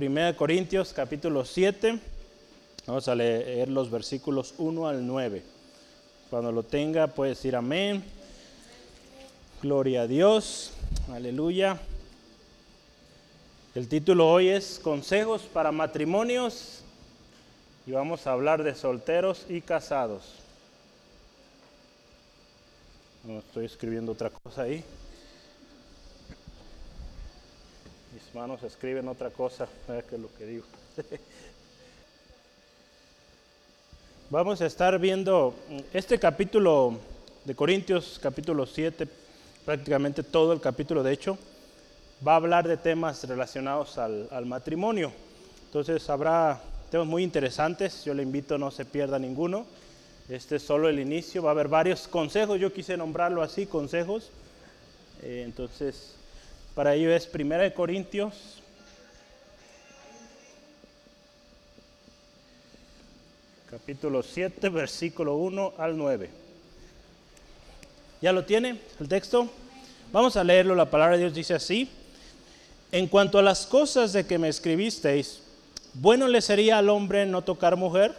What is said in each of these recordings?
1 Corintios capítulo 7. Vamos a leer los versículos 1 al 9. Cuando lo tenga puede decir amén. Gloria a Dios. Aleluya. El título hoy es Consejos para matrimonios y vamos a hablar de solteros y casados. No estoy escribiendo otra cosa ahí. Mis manos escriben otra cosa, que es lo que digo. Vamos a estar viendo este capítulo de Corintios, capítulo 7, prácticamente todo el capítulo, de hecho, va a hablar de temas relacionados al, al matrimonio. Entonces habrá temas muy interesantes, yo le invito no se pierda ninguno. Este es solo el inicio, va a haber varios consejos, yo quise nombrarlo así, consejos. Eh, entonces, para ello es Primera de Corintios. Capítulo 7, versículo 1 al 9. ¿Ya lo tiene el texto? Vamos a leerlo, la palabra de Dios dice así. En cuanto a las cosas de que me escribisteis, bueno le sería al hombre no tocar mujer,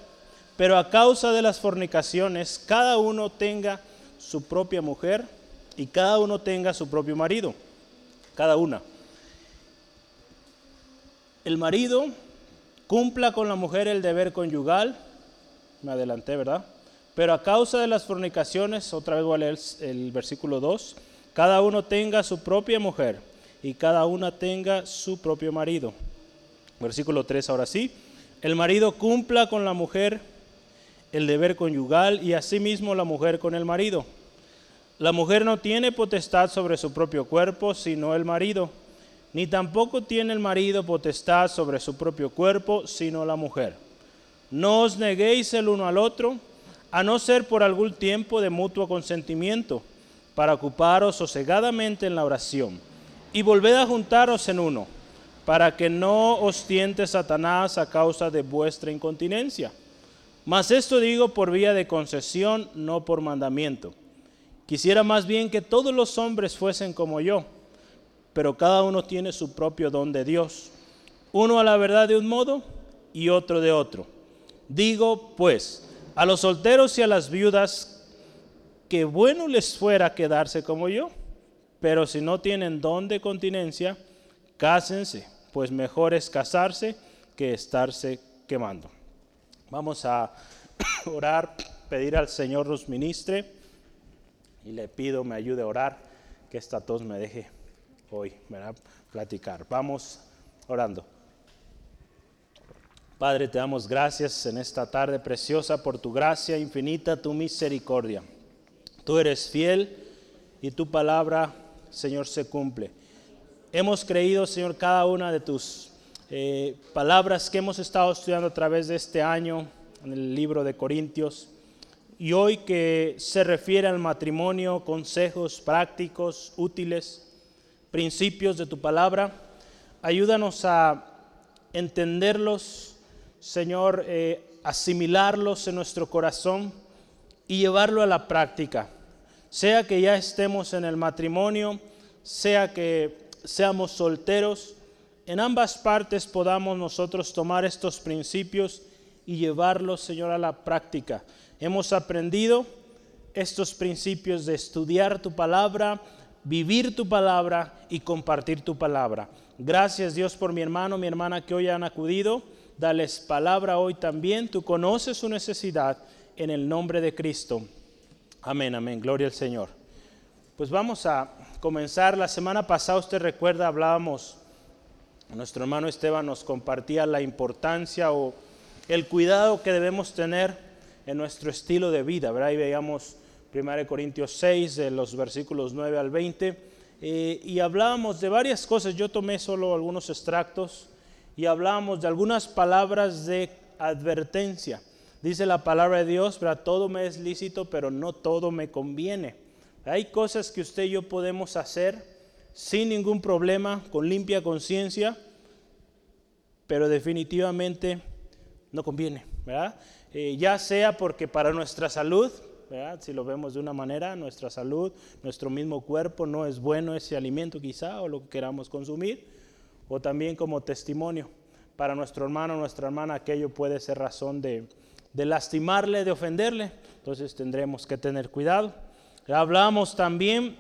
pero a causa de las fornicaciones, cada uno tenga su propia mujer y cada uno tenga su propio marido, cada una. El marido cumpla con la mujer el deber conyugal, me adelanté, ¿verdad? Pero a causa de las fornicaciones, otra vez voy a leer el versículo 2, cada uno tenga su propia mujer y cada una tenga su propio marido. Versículo 3 ahora sí. El marido cumpla con la mujer el deber conyugal y asimismo la mujer con el marido. La mujer no tiene potestad sobre su propio cuerpo, sino el marido, ni tampoco tiene el marido potestad sobre su propio cuerpo, sino la mujer. No os neguéis el uno al otro, a no ser por algún tiempo de mutuo consentimiento, para ocuparos sosegadamente en la oración, y volved a juntaros en uno para que no os tiente Satanás a causa de vuestra incontinencia. Mas esto digo por vía de concesión, no por mandamiento. Quisiera más bien que todos los hombres fuesen como yo, pero cada uno tiene su propio don de Dios, uno a la verdad de un modo y otro de otro. Digo, pues, a los solteros y a las viudas, que bueno les fuera quedarse como yo, pero si no tienen don de continencia, cásense pues mejor es casarse que estarse quemando. Vamos a orar, pedir al Señor nos ministre y le pido me ayude a orar, que esta tos me deje hoy ¿verdad? platicar. Vamos orando. Padre, te damos gracias en esta tarde preciosa por tu gracia infinita, tu misericordia. Tú eres fiel y tu palabra, Señor, se cumple. Hemos creído, Señor, cada una de tus eh, palabras que hemos estado estudiando a través de este año en el libro de Corintios. Y hoy que se refiere al matrimonio, consejos prácticos, útiles, principios de tu palabra, ayúdanos a entenderlos, Señor, eh, asimilarlos en nuestro corazón y llevarlo a la práctica. Sea que ya estemos en el matrimonio, sea que seamos solteros, en ambas partes podamos nosotros tomar estos principios y llevarlos, Señor, a la práctica. Hemos aprendido estos principios de estudiar tu palabra, vivir tu palabra y compartir tu palabra. Gracias Dios por mi hermano, mi hermana que hoy han acudido. Dales palabra hoy también. Tú conoces su necesidad en el nombre de Cristo. Amén, amén. Gloria al Señor. Pues vamos a comenzar. La semana pasada, usted recuerda, hablábamos, nuestro hermano Esteban nos compartía la importancia o el cuidado que debemos tener en nuestro estilo de vida, ¿verdad? Y veíamos 1 Corintios 6, de los versículos 9 al 20, eh, y hablábamos de varias cosas. Yo tomé solo algunos extractos y hablábamos de algunas palabras de advertencia. Dice la palabra de Dios, ¿verdad? todo me es lícito, pero no todo me conviene. Hay cosas que usted y yo podemos hacer sin ningún problema, con limpia conciencia, pero definitivamente no conviene, Eh, ya sea porque para nuestra salud, si lo vemos de una manera, nuestra salud, nuestro mismo cuerpo no es bueno ese alimento quizá o lo que queramos consumir, o también como testimonio. para nuestro hermano o nuestra hermana aquello puede ser razón de, lastimarle, de ofenderle. Entonces tendremos que tener cuidado. Hablamos también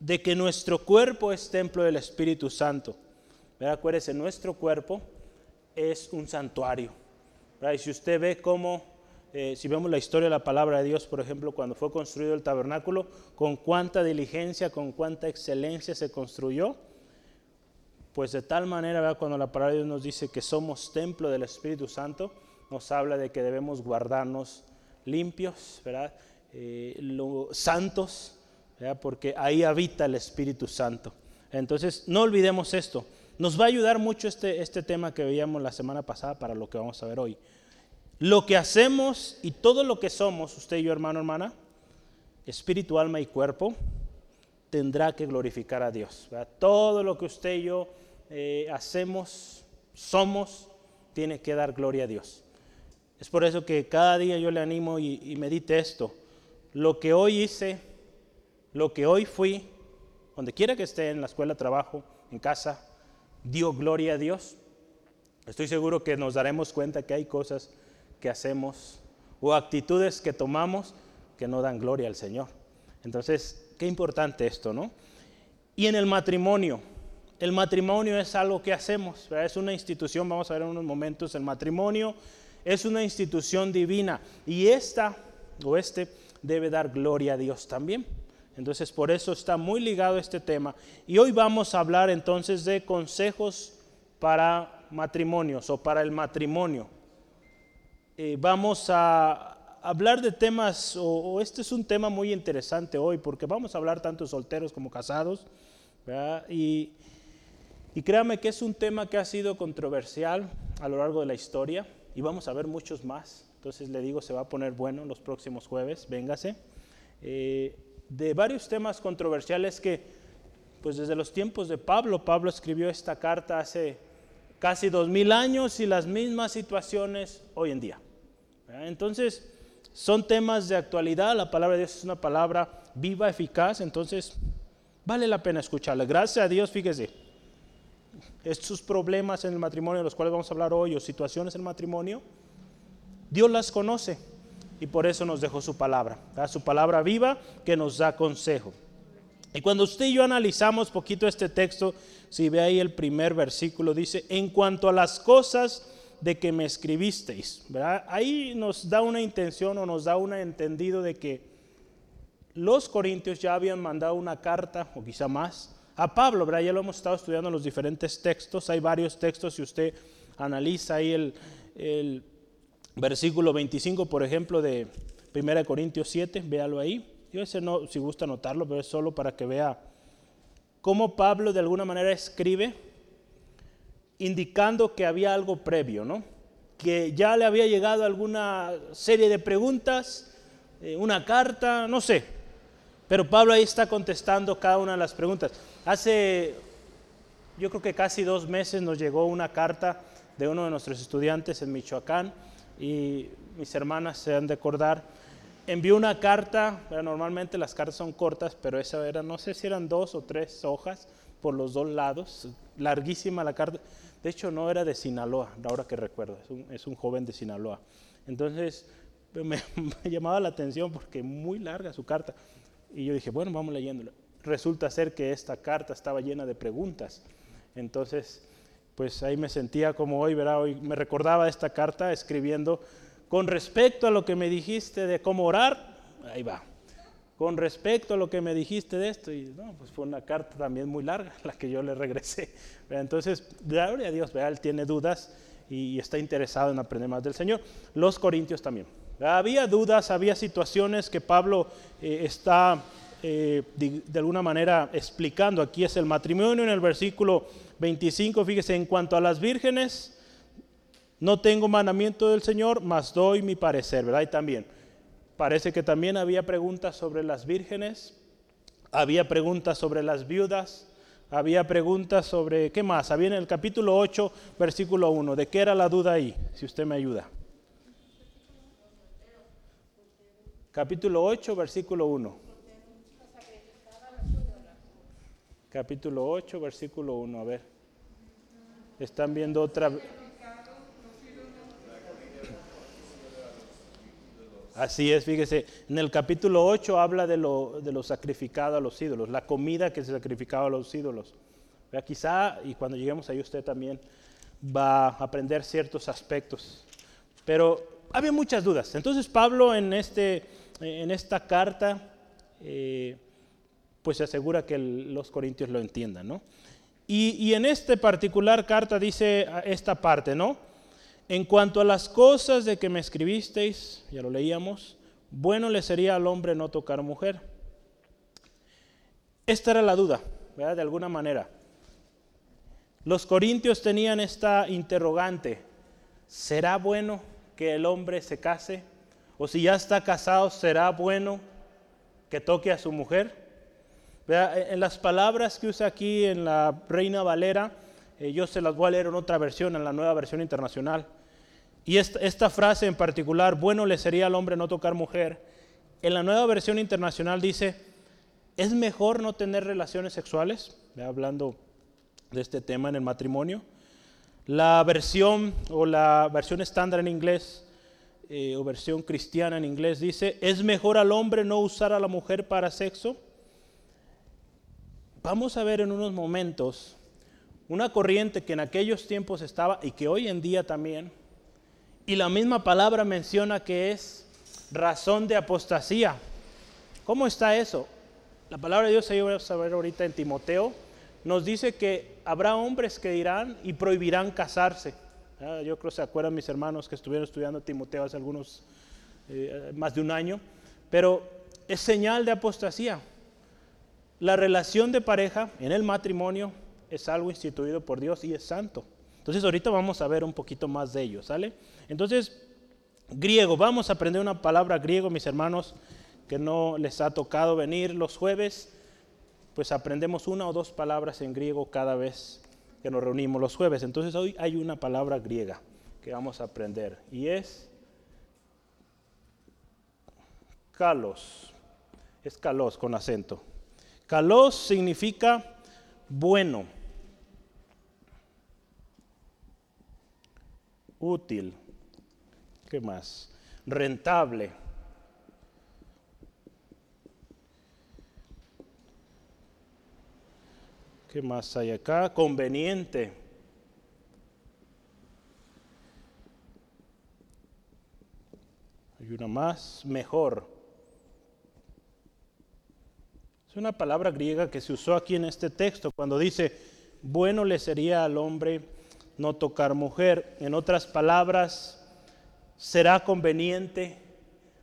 de que nuestro cuerpo es templo del Espíritu Santo. Acuérdese, nuestro cuerpo es un santuario. Y si usted ve cómo, eh, si vemos la historia de la palabra de Dios, por ejemplo, cuando fue construido el tabernáculo, con cuánta diligencia, con cuánta excelencia se construyó, pues de tal manera, cuando la palabra de Dios nos dice que somos templo del Espíritu Santo, nos habla de que debemos guardarnos limpios, ¿verdad? Eh, santos, porque ahí habita el Espíritu Santo. Entonces, no olvidemos esto. Nos va a ayudar mucho este, este tema que veíamos la semana pasada para lo que vamos a ver hoy. Lo que hacemos y todo lo que somos, usted y yo, hermano, hermana, espíritu, alma y cuerpo, tendrá que glorificar a Dios. Todo lo que usted y yo eh, hacemos, somos, tiene que dar gloria a Dios. Es por eso que cada día yo le animo y, y medite esto. Lo que hoy hice, lo que hoy fui, donde quiera que esté, en la escuela, trabajo, en casa, dio gloria a Dios. Estoy seguro que nos daremos cuenta que hay cosas que hacemos o actitudes que tomamos que no dan gloria al Señor. Entonces, qué importante esto, ¿no? Y en el matrimonio, el matrimonio es algo que hacemos, es una institución, vamos a ver en unos momentos, el matrimonio es una institución divina y esta o este debe dar gloria a Dios también. Entonces por eso está muy ligado este tema. Y hoy vamos a hablar entonces de consejos para matrimonios o para el matrimonio. Eh, vamos a hablar de temas, o, este es un tema muy interesante hoy, porque vamos a hablar tanto solteros como casados. Y, créame que es un tema que ha sido controversial a lo largo de la historia y vamos a ver muchos más. Entonces le digo, se va a poner bueno los próximos jueves, véngase. Eh, de varios temas controversiales que, pues desde los tiempos de Pablo, Pablo escribió esta carta hace casi dos mil años y las mismas situaciones hoy en día. Entonces, son temas de actualidad, la palabra de Dios es una palabra viva, eficaz, entonces vale la pena escucharla. Gracias a Dios, fíjese, estos problemas en el matrimonio de los cuales vamos a hablar hoy o situaciones en el matrimonio, Dios las conoce y por eso nos dejó su palabra, su palabra viva que nos da consejo. Y cuando usted y yo analizamos poquito este texto, si ve ahí el primer versículo, dice, en cuanto a las cosas de que me escribisteis, ahí nos da una intención o nos da un entendido de que los corintios ya habían mandado una carta, o quizá más, a Pablo, ya lo hemos estado estudiando en los diferentes textos, hay varios textos, si usted analiza ahí el, el versículo 25, por ejemplo, de 1 Corintios 7, véalo ahí. Yo ese no, si gusta anotarlo, pero es solo para que vea cómo Pablo de alguna manera escribe, indicando que había algo previo, ¿no? Que ya le había llegado alguna serie de preguntas, eh, una carta, no sé. Pero Pablo ahí está contestando cada una de las preguntas. Hace, yo creo que casi dos meses nos llegó una carta de uno de nuestros estudiantes en Michoacán y mis hermanas se han de acordar, envió una carta, normalmente las cartas son cortas, pero esa era, no sé si eran dos o tres hojas por los dos lados, larguísima la carta. De hecho, no era de Sinaloa, ahora que recuerdo, es un, joven de Sinaloa. Entonces, me, me, llamaba la atención porque muy larga su carta. Y yo dije, bueno, vamos leyéndola. Resulta ser que esta carta estaba llena de preguntas. Entonces, pues ahí me sentía como hoy, ¿verdad? Hoy me recordaba esta carta escribiendo con respecto a lo que me dijiste de cómo orar, ahí va. Con respecto a lo que me dijiste de esto, y no, pues fue una carta también muy larga la que yo le regresé. Entonces, gloria a Dios, ¿verdad? Él tiene dudas y está interesado en aprender más del Señor. Los corintios también. Había dudas, había situaciones que Pablo eh, está eh, de, alguna manera explicando. Aquí es el matrimonio en el versículo 25, fíjese, en cuanto a las vírgenes, no tengo mandamiento del Señor, mas doy mi parecer, ¿verdad? Y también, parece que también había preguntas sobre las vírgenes, había preguntas sobre las viudas, había preguntas sobre, ¿qué más? Había en el capítulo 8, versículo 1, ¿de qué era la duda ahí? Si usted me ayuda. Capítulo 8, versículo 1. Capítulo 8, versículo 1, a ver. Están viendo otra... Así es, fíjese, en el capítulo 8 habla de lo, de lo sacrificado a los ídolos, la comida que se sacrificaba a los ídolos. Quizá, y cuando lleguemos ahí usted también va a aprender ciertos aspectos. Pero había muchas dudas. Entonces Pablo en, este, en esta carta, eh, pues se asegura que los corintios lo entiendan, ¿no? Y, en esta particular carta dice esta parte, ¿no? En cuanto a las cosas de que me escribisteis, ya lo leíamos, bueno le sería al hombre no tocar mujer. Esta era la duda, ¿verdad? De alguna manera. Los corintios tenían esta interrogante, ¿será bueno que el hombre se case? O si ya está casado, ¿será bueno que toque a su mujer? En las palabras que usa aquí en la Reina Valera, eh, yo se las voy a leer en otra versión, en la nueva versión internacional. Y esta, esta, frase en particular, bueno le sería al hombre no tocar mujer, en la nueva versión internacional dice, es mejor no tener relaciones sexuales, hablando de este tema en el matrimonio. La versión o la versión estándar en inglés eh, o versión cristiana en inglés dice, es mejor al hombre no usar a la mujer para sexo. Vamos a ver en unos momentos una corriente que en aquellos tiempos estaba y que hoy en día también, y la misma palabra menciona que es razón de apostasía. ¿Cómo está eso? La palabra de Dios se va a saber ahorita en Timoteo, nos dice que habrá hombres que dirán y prohibirán casarse. Ah, yo creo que se acuerdan mis hermanos que estuvieron estudiando Timoteo hace algunos, eh, más de un año, pero es señal de apostasía. La relación de pareja en el matrimonio es algo instituido por Dios y es santo. Entonces ahorita vamos a ver un poquito más de ello, ¿sale? Entonces, griego, vamos a aprender una palabra griego, mis hermanos, que no les ha tocado venir los jueves, pues aprendemos una o dos palabras en griego cada vez que nos reunimos los jueves. Entonces hoy hay una palabra griega que vamos a aprender y es kalos. Es kalos con acento. Kalos significa bueno, útil, ¿qué más? Rentable. ¿Qué más hay acá? Conveniente. Hay una más, mejor. Es una palabra griega que se usó aquí en este texto cuando dice, bueno le sería al hombre no tocar mujer. En otras palabras, será conveniente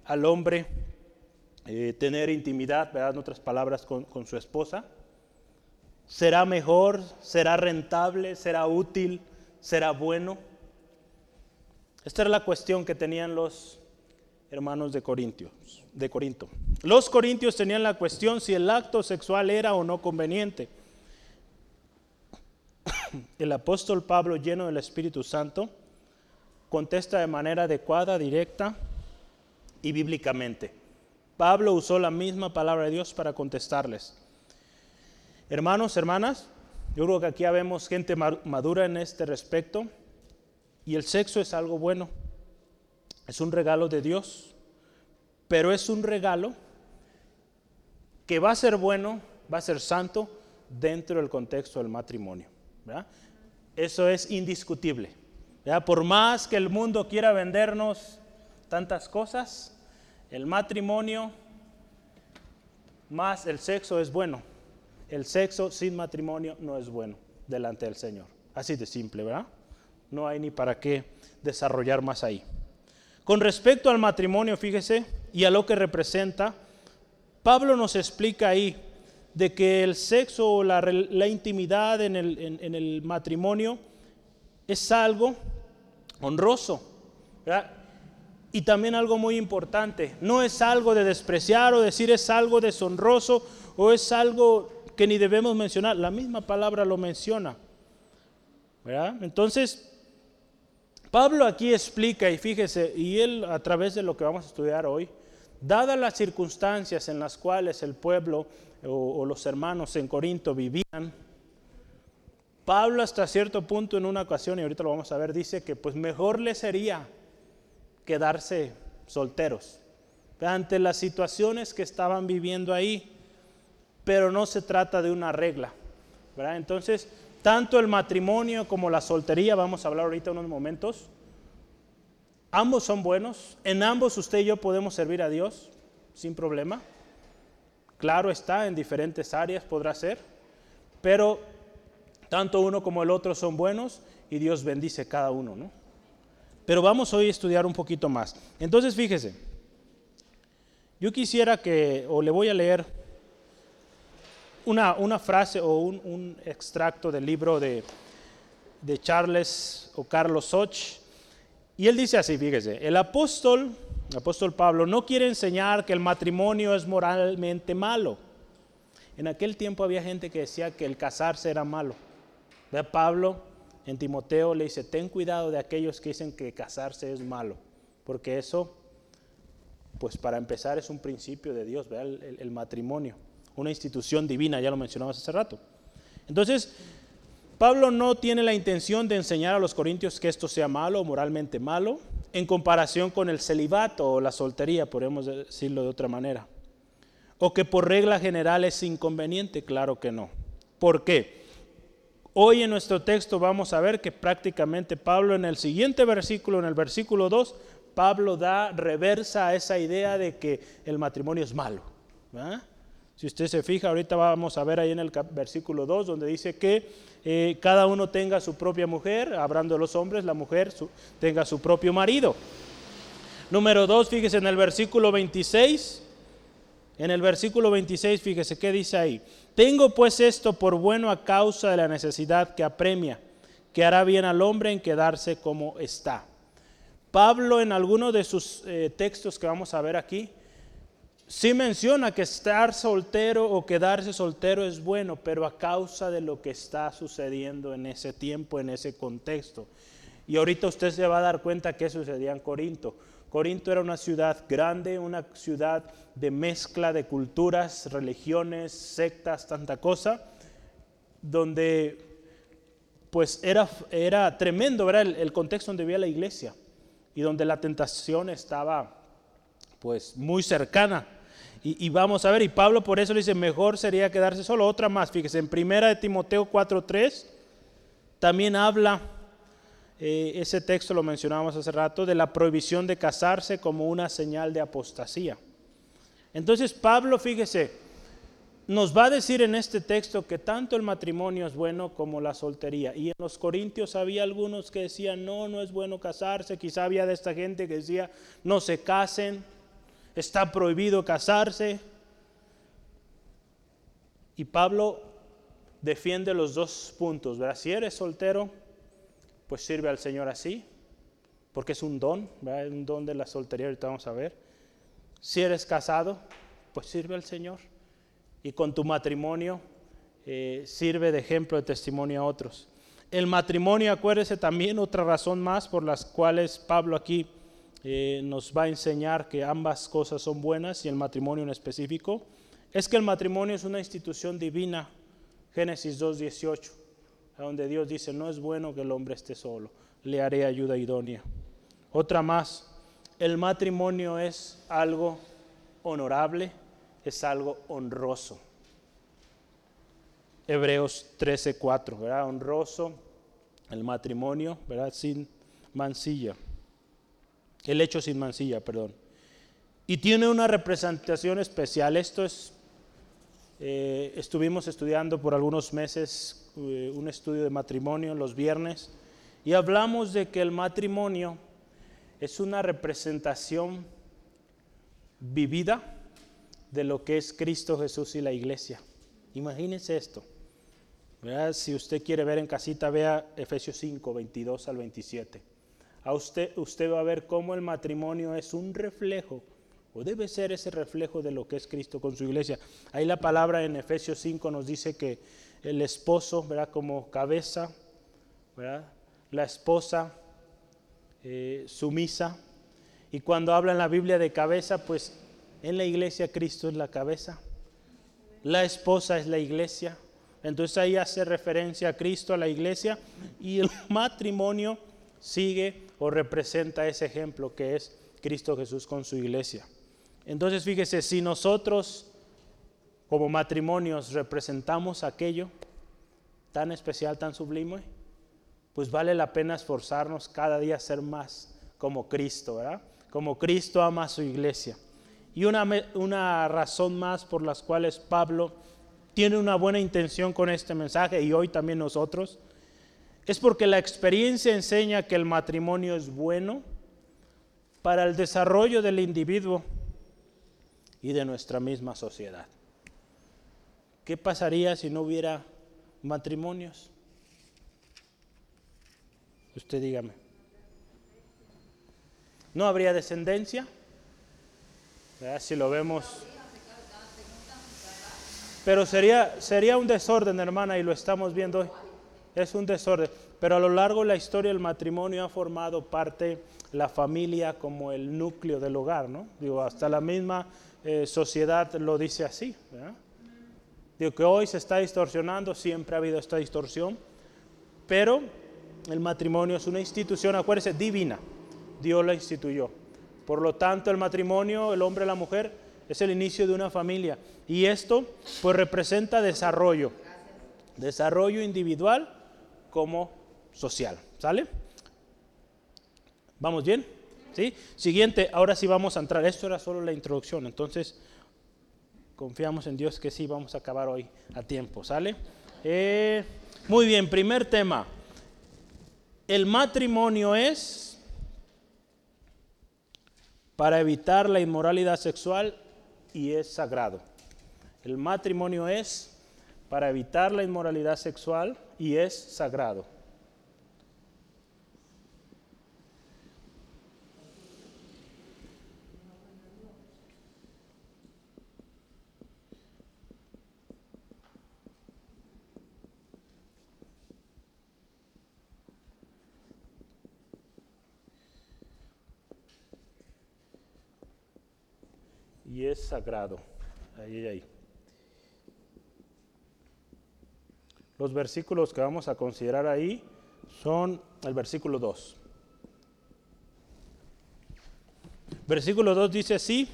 al hombre eh, tener intimidad, ¿verdad? en otras palabras, con, con su esposa será mejor, será rentable, será útil, será bueno. Esta era la cuestión que tenían los hermanos de, Corintios, de Corinto. Los corintios tenían la cuestión si el acto sexual era o no conveniente. El apóstol Pablo, lleno del Espíritu Santo, contesta de manera adecuada, directa y bíblicamente. Pablo usó la misma palabra de Dios para contestarles. Hermanos, hermanas, yo creo que aquí vemos gente madura en este respecto y el sexo es algo bueno, es un regalo de Dios, pero es un regalo que va a ser bueno, va a ser santo dentro del contexto del matrimonio. Eso es indiscutible. Por más que el mundo quiera vendernos tantas cosas, el matrimonio más el sexo es bueno el sexo sin matrimonio no es bueno delante del Señor. Así de simple, ¿verdad? No hay ni para qué desarrollar más ahí. Con respecto al matrimonio, fíjese, y a lo que representa, Pablo nos explica ahí de que el sexo o la, intimidad en el, en el matrimonio es algo honroso, ¿verdad? Y también algo muy importante, no es algo de despreciar o decir es algo deshonroso o es algo que ni debemos mencionar, la misma palabra lo menciona. Entonces, Pablo aquí explica, y fíjese, y él a través de lo que vamos a estudiar hoy, dadas las circunstancias en las cuales el pueblo o, los hermanos en Corinto vivían, Pablo hasta cierto punto en una ocasión, y ahorita lo vamos a ver, dice que pues mejor le sería quedarse solteros ante las situaciones que estaban viviendo ahí, pero no se trata de una regla. Entonces, tanto el matrimonio como la soltería, vamos a hablar ahorita unos momentos, ambos son buenos, en ambos usted y yo podemos servir a Dios sin problema. Claro está, en diferentes áreas podrá ser, pero tanto uno como el otro son buenos y Dios bendice cada uno, ¿no? Pero vamos hoy a estudiar un poquito más. Entonces, fíjese, yo quisiera que, o le voy a leer una, una frase o un, extracto del libro de, de Charles o Carlos Soch, y él dice así, fíjese, el apóstol, el apóstol Pablo, no quiere enseñar que el matrimonio es moralmente malo. En aquel tiempo había gente que decía que el casarse era malo. ¿Ve? Pablo en Timoteo le dice, ten cuidado de aquellos que dicen que casarse es malo, porque eso pues para empezar es un principio de Dios, El, matrimonio, una institución divina, ya lo mencionamos hace rato. Entonces, Pablo no tiene la intención de enseñar a los corintios que esto sea malo o moralmente malo, en comparación con el celibato o la soltería, podemos decirlo de otra manera. O que por regla general es inconveniente, claro que no. ¿Por qué? Hoy en nuestro texto vamos a ver que prácticamente Pablo en el siguiente versículo, en el versículo 2, Pablo da reversa a esa idea de que el matrimonio es malo. Si usted se fija, ahorita vamos a ver ahí en el versículo 2, donde dice que eh, cada uno tenga su propia mujer, hablando de los hombres, la mujer tenga su propio marido. Número 2, fíjese en el versículo 26. En el versículo 26, fíjese qué dice ahí. Tengo pues esto por bueno a causa de la necesidad que apremia, que hará bien al hombre en quedarse como está. Pablo en alguno de sus eh, textos que vamos a ver aquí, sí menciona que estar soltero o quedarse soltero es bueno, pero a causa de lo que está sucediendo en ese tiempo, en ese contexto. Y ahorita usted se va a dar cuenta que sucedía en Corinto. Corinto era una ciudad grande, una ciudad de mezcla de culturas, religiones, sectas, tanta cosa, donde pues era, era tremendo, el, el contexto donde vivía la iglesia y donde la tentación estaba pues muy cercana. Y, vamos a ver, y Pablo por eso le dice, mejor sería quedarse solo. Otra más, fíjese, en primera de Timoteo 4.3 también habla, eh, ese texto lo mencionábamos hace rato, de la prohibición de casarse como una señal de apostasía. Entonces Pablo, fíjese, nos va a decir en este texto que tanto el matrimonio es bueno como la soltería. Y en los Corintios había algunos que decían, no, no es bueno casarse. Quizá había de esta gente que decía, no se casen, está prohibido casarse. Y Pablo defiende los dos puntos. ¿verdad? Si eres soltero, pues sirve al Señor así, porque es un don, ¿verdad? un don de la soltería, ahorita vamos a ver. Si eres casado, pues sirve al Señor y con tu matrimonio eh, sirve de ejemplo, de testimonio a otros. El matrimonio, acuérdese también, otra razón más por las cuales Pablo aquí eh, nos va a enseñar que ambas cosas son buenas y el matrimonio en específico, es que el matrimonio es una institución divina, Génesis 2.18, donde Dios dice, no es bueno que el hombre esté solo, le haré ayuda idónea. Otra más, el matrimonio es algo honorable, es algo honroso. Hebreos 13:4, ¿verdad? Honroso el matrimonio, ¿verdad? Sin mancilla. El hecho sin mancilla, perdón. Y tiene una representación especial. Esto es, eh, estuvimos estudiando por algunos meses eh, un estudio de matrimonio los viernes y hablamos de que el matrimonio es una representación vivida de lo que es Cristo Jesús y la iglesia. Imagínense esto. Si usted quiere ver en casita, vea Efesios 5, 22 al 27. A usted, usted va a ver cómo el matrimonio es un reflejo, o debe ser ese reflejo de lo que es Cristo con su iglesia. Ahí la palabra en Efesios 5 nos dice que el esposo, ¿verdad? Como cabeza, La esposa eh, sumisa. Y cuando habla en la Biblia de cabeza, pues en la iglesia Cristo es la cabeza. La esposa es la iglesia. Entonces ahí hace referencia a Cristo, a la iglesia, y el matrimonio sigue o representa ese ejemplo que es Cristo Jesús con su iglesia. Entonces fíjese, si nosotros como matrimonios representamos aquello tan especial, tan sublime, pues vale la pena esforzarnos cada día a ser más como Cristo, ¿verdad? Como Cristo ama a su iglesia. Y una, una razón más por las cuales Pablo tiene una buena intención con este mensaje y hoy también nosotros, es porque la experiencia enseña que el matrimonio es bueno para el desarrollo del individuo y de nuestra misma sociedad. ¿Qué pasaría si no hubiera matrimonios? Usted dígame. ¿No habría descendencia? Si lo vemos. Pero sería, sería un desorden, hermana, y lo estamos viendo hoy. Es un desorden. Pero a lo largo de la historia el matrimonio ha formado parte, la familia como el núcleo del hogar, ¿no? Digo, hasta la misma eh, sociedad lo dice así. Digo que hoy se está distorsionando, siempre ha habido esta distorsión, pero el matrimonio es una institución, acuérdense, divina. Dios la instituyó. Por lo tanto, el matrimonio, el hombre y la mujer, es el inicio de una familia. Y esto, pues, representa desarrollo. Desarrollo individual como social. ¿Sale? ¿Vamos bien? ¿Sí? Siguiente, ahora sí vamos a entrar. Esto era solo la introducción. Entonces, confiamos en Dios que sí vamos a acabar hoy a tiempo. ¿Sale? Eh, muy bien, primer tema el matrimonio es para evitar la inmoralidad sexual y es sagrado. El matrimonio es para evitar la inmoralidad sexual y es sagrado. y es sagrado. Ahí, ahí. Los versículos que vamos a considerar ahí son el versículo 2. Versículo 2 dice así,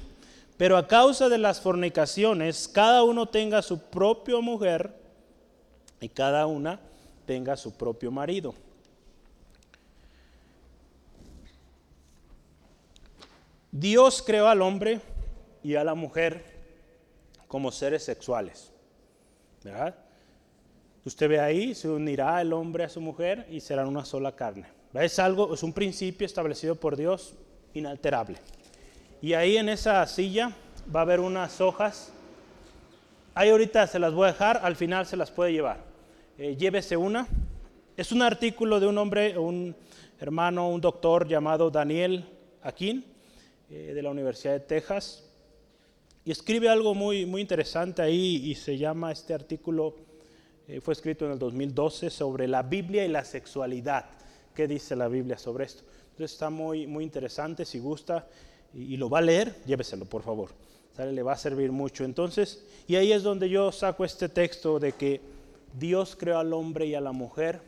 pero a causa de las fornicaciones, cada uno tenga su propia mujer y cada una tenga su propio marido. Dios creó al hombre y a la mujer como seres sexuales. ¿verdad? Usted ve ahí, se unirá el hombre a su mujer y serán una sola carne. Es algo, es un principio establecido por Dios inalterable. Y ahí en esa silla va a haber unas hojas. Ahí ahorita se las voy a dejar, al final se las puede llevar. Eh, llévese una. Es un artículo de un hombre, un hermano, un doctor llamado Daniel Aquín, eh, de la Universidad de Texas. Y escribe algo muy, muy interesante ahí y se llama este artículo, eh, fue escrito en el 2012 sobre la Biblia y la sexualidad. ¿Qué dice la Biblia sobre esto? Entonces está muy, muy interesante, si gusta y, lo va a leer, lléveselo por favor. ¿Sale? Le va a servir mucho. Entonces, y ahí es donde yo saco este texto de que Dios creó al hombre y a la mujer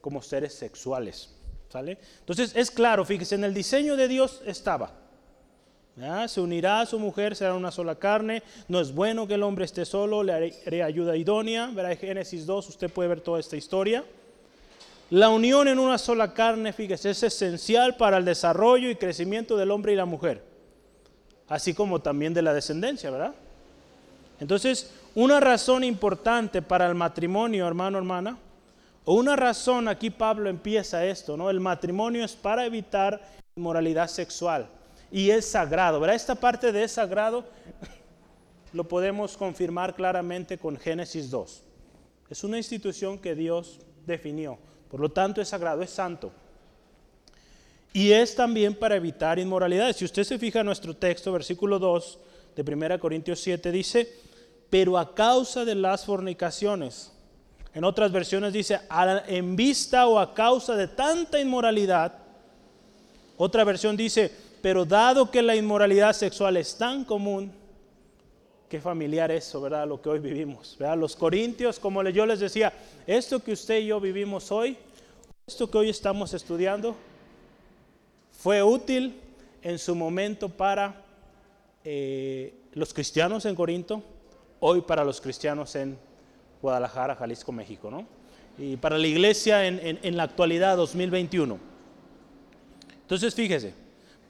como seres sexuales. ¿Sale? Entonces es claro, fíjese, en el diseño de Dios estaba se unirá a su mujer, será una sola carne. No es bueno que el hombre esté solo, le haré, ayuda idónea. Verá en Génesis 2, usted puede ver toda esta historia. La unión en una sola carne, fíjese, es esencial para el desarrollo y crecimiento del hombre y la mujer, así como también de la descendencia, ¿verdad? Entonces, una razón importante para el matrimonio, hermano, hermana, o una razón, aquí Pablo empieza esto, ¿no? El matrimonio es para evitar inmoralidad sexual y es sagrado. ¿verdad? Esta parte de es sagrado lo podemos confirmar claramente con Génesis 2. Es una institución que Dios definió. Por lo tanto es sagrado, es santo. Y es también para evitar inmoralidades. Si usted se fija en nuestro texto, versículo 2 de 1 Corintios 7 dice, pero a causa de las fornicaciones. En otras versiones dice, en vista o a causa de tanta inmoralidad. Otra versión dice, pero dado que la inmoralidad sexual es tan común, qué familiar eso, ¿verdad? Lo que hoy vivimos, ¿verdad? Los corintios, como yo les decía, esto que usted y yo vivimos hoy, esto que hoy estamos estudiando, fue útil en su momento para eh, los cristianos en Corinto, hoy para los cristianos en Guadalajara, Jalisco, México, ¿no? Y para la iglesia en, en la actualidad, 2021. Entonces, fíjese,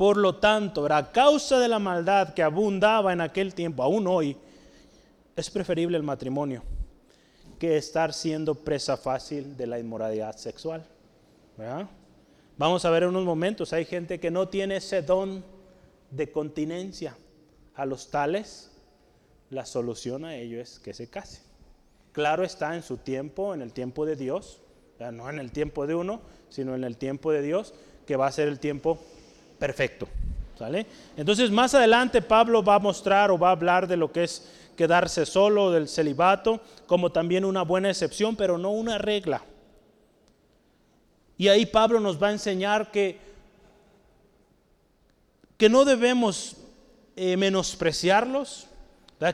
por lo tanto, a causa de la maldad que abundaba en aquel tiempo, aún hoy, es preferible el matrimonio que estar siendo presa fácil de la inmoralidad sexual. Vamos a ver en unos momentos, hay gente que no tiene ese don de continencia. A los tales, la solución a ello es que se case. Claro está en su tiempo, en el tiempo de Dios, no en el tiempo de uno, sino en el tiempo de Dios, que va a ser el tiempo perfecto. ¿sale? Entonces más adelante Pablo va a mostrar o va a hablar de lo que es quedarse solo, del celibato, como también una buena excepción, pero no una regla. Y ahí Pablo nos va a enseñar que, que no debemos eh, menospreciarlos,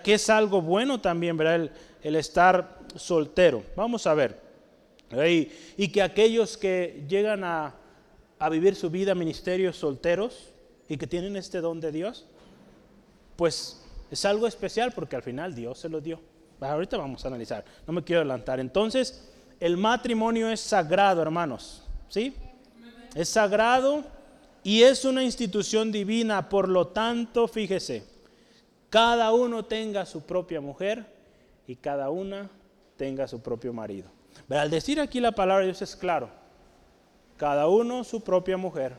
que es algo bueno también, ¿verdad? El, estar soltero. Vamos a ver. y que aquellos que llegan a, a vivir su vida ministerios solteros y que tienen este don de Dios, pues es algo especial porque al final Dios se lo dio. Ahorita vamos a analizar, no me quiero adelantar. Entonces, el matrimonio es sagrado, hermanos, ¿sí? Es sagrado y es una institución divina, por lo tanto, fíjese, cada uno tenga su propia mujer y cada una tenga su propio marido. Pero al decir aquí la palabra de Dios es claro, cada uno su propia mujer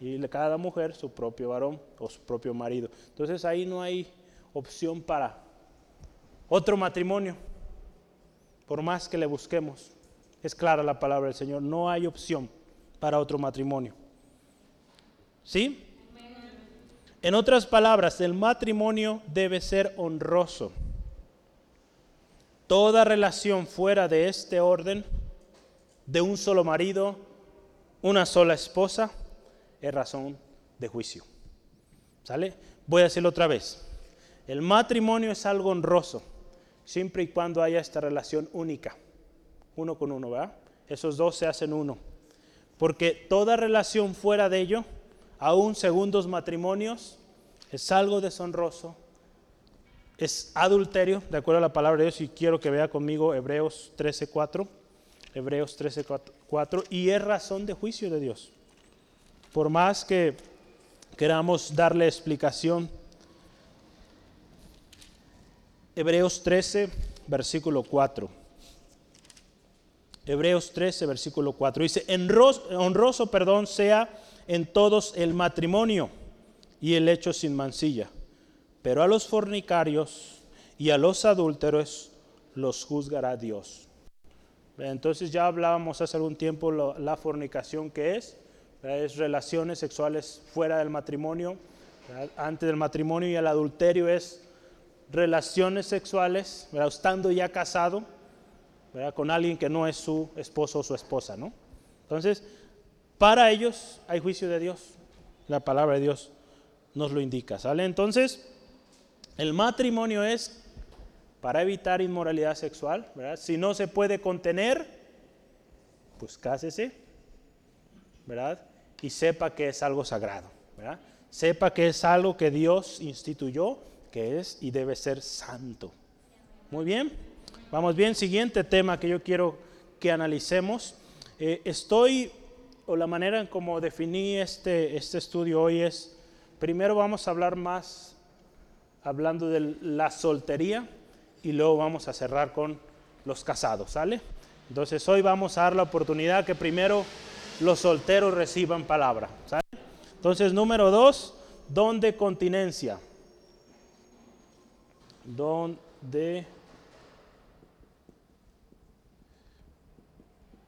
y cada mujer su propio varón o su propio marido. Entonces ahí no hay opción para otro matrimonio, por más que le busquemos. Es clara la palabra del Señor, no hay opción para otro matrimonio. ¿Sí? En otras palabras, el matrimonio debe ser honroso. Toda relación fuera de este orden, de un solo marido, una sola esposa es razón de juicio. ¿Sale? Voy a decirlo otra vez. El matrimonio es algo honroso, siempre y cuando haya esta relación única, uno con uno, ¿verdad? Esos dos se hacen uno. Porque toda relación fuera de ello, aún segundos matrimonios, es algo deshonroso, es adulterio, de acuerdo a la palabra de Dios, y quiero que vea conmigo Hebreos 13:4. Hebreos 13:4, y es razón de juicio de Dios. Por más que queramos darle explicación, Hebreos 13, versículo 4. Hebreos 13, versículo 4. Dice, honroso, perdón, sea en todos el matrimonio y el hecho sin mancilla, pero a los fornicarios y a los adúlteros los juzgará Dios. Entonces ya hablábamos hace algún tiempo la fornicación que es, es relaciones sexuales fuera del matrimonio, antes del matrimonio y el adulterio es relaciones sexuales, estando ya casado con alguien que no es su esposo o su esposa. ¿no? Entonces, para ellos hay juicio de Dios, la palabra de Dios nos lo indica. ¿sale? Entonces, el matrimonio es para evitar inmoralidad sexual. ¿verdad? Si no se puede contener, pues cásese, ¿verdad? Y sepa que es algo sagrado, ¿verdad? Sepa que es algo que Dios instituyó, que es y debe ser santo. Muy bien, vamos bien. Siguiente tema que yo quiero que analicemos. Eh, estoy, o la manera en cómo definí este, este estudio hoy es, primero vamos a hablar más hablando de la soltería y luego vamos a cerrar con los casados, ¿sale? Entonces hoy vamos a dar la oportunidad que primero los solteros reciban palabra, ¿sale? Entonces número dos, don de continencia. Don de...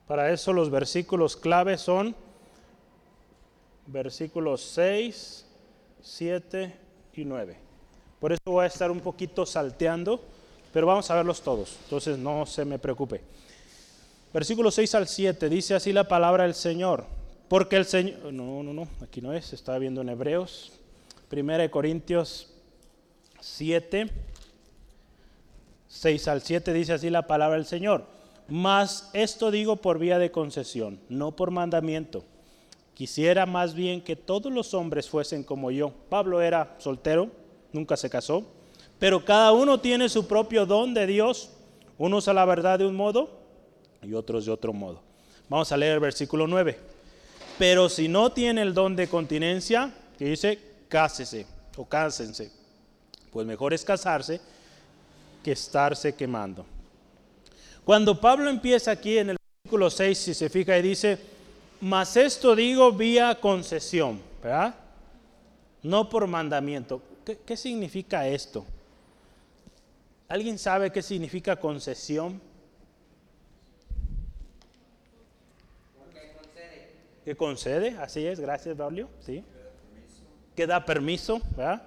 Para eso los versículos clave son versículos 6, 7 y 9. Por eso voy a estar un poquito salteando pero vamos a verlos todos, entonces no se me preocupe. Versículo 6 al 7 dice así la palabra del Señor. Porque el Señor, no, no, no, aquí no es, estaba viendo en Hebreos, 1 Corintios 7, 6 al 7 dice así la palabra del Señor. Mas esto digo por vía de concesión, no por mandamiento. Quisiera más bien que todos los hombres fuesen como yo. Pablo era soltero, nunca se casó, pero cada uno tiene su propio don de Dios, unos a la verdad de un modo y otros de otro modo. Vamos a leer el versículo 9. Pero si no tiene el don de continencia, que dice, cásese o cásense, pues mejor es casarse que estarse quemando. Cuando Pablo empieza aquí en el versículo 6, si se fija y dice, mas esto digo vía concesión, ¿verdad? No por mandamiento. ¿Qué, qué significa esto? ¿Alguien sabe qué significa concesión? Que concede, así es, gracias Braulio, sí. Que da permiso, ¿verdad?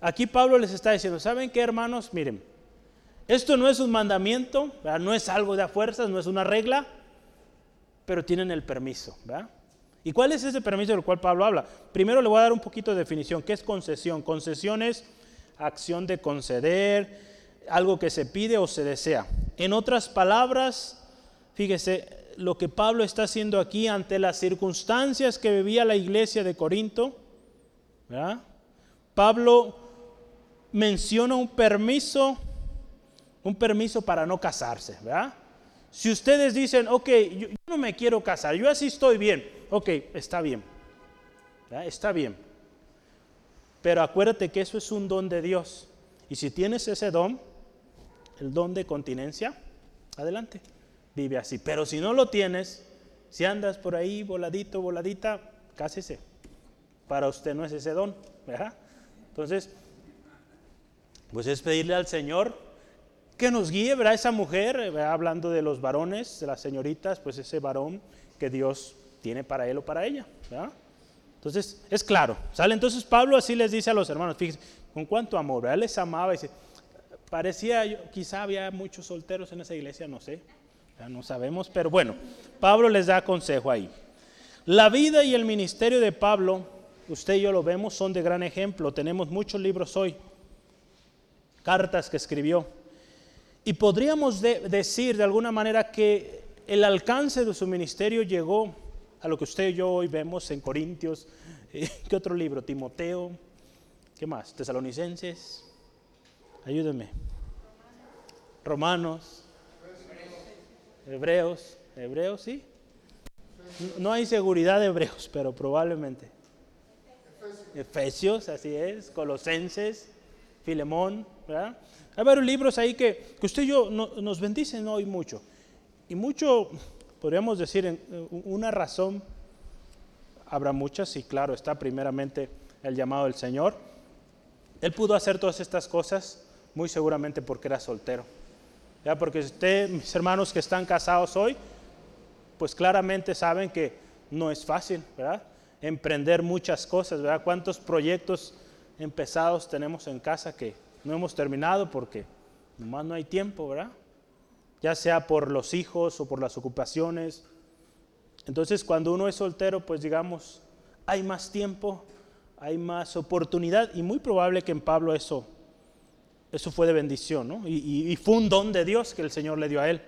Aquí Pablo les está diciendo, ¿saben qué hermanos? Miren, esto no es un mandamiento, no es algo de a fuerzas, no es una regla, pero tienen el permiso. ¿Y cuál es ese permiso del cual Pablo habla? Primero le voy a dar un poquito de definición. ¿Qué es concesión? Concesión es acción de conceder, algo que se pide o se desea. En otras palabras, fíjese, lo que Pablo está haciendo aquí ante las circunstancias que vivía la iglesia de Corinto, Pablo menciona un permiso un permiso para no casarse. Si ustedes dicen, ok, yo, no me quiero casar, yo así estoy bien, ok, está bien, está bien. Pero acuérdate que eso es un don de Dios. Y si tienes ese don, el don de continencia, adelante, vive así. Pero si no lo tienes, si andas por ahí voladito, voladita, cásese. Para usted no es ese don, ¿verdad? Entonces, pues es pedirle al Señor que nos guíe, ¿verdad? Esa mujer, hablando de los varones, de las señoritas, pues ese varón que Dios tiene para él o para ella, ¿verdad? Entonces, es claro, ¿sale? Entonces Pablo así les dice a los hermanos, fíjense, con cuánto amor, ¿verdad? Les amaba y dice, parecía, quizá había muchos solteros en esa iglesia, no sé, ya no sabemos, pero bueno, Pablo les da consejo ahí. La vida y el ministerio de Pablo, usted y yo lo vemos, son de gran ejemplo. Tenemos muchos libros hoy, cartas que escribió. Y podríamos decir de alguna manera que el alcance de su ministerio llegó a lo que usted y yo hoy vemos en Corintios. ¿Qué otro libro? Timoteo. ¿Qué más? Tesalonicenses. Ayúdenme. Romanos. Hebreos. Hebreos, sí. No hay seguridad de Hebreos, pero probablemente. Efesios, así es. Colosenses. Filemón. ¿verdad? Hay varios libros ahí que, usted y yo nos bendicen hoy mucho. Y mucho, podríamos decir, en, una razón, habrá muchas, y claro, está primeramente el llamado del Señor. Él pudo hacer todas estas cosas muy seguramente porque era soltero. Ya, porque usted, mis hermanos que están casados hoy, pues claramente saben que no es fácil, ¿verdad? Emprender muchas cosas, ¿verdad? ¿Cuántos proyectos empezados tenemos en casa que no hemos terminado porque nomás no hay tiempo, ¿verdad? Ya sea por los hijos o por las ocupaciones. Entonces, cuando uno es soltero, pues digamos, hay más tiempo, hay más oportunidad y muy probable que en Pablo eso, eso fue de bendición, ¿no? Y, fue un don de Dios que el Señor le dio a él.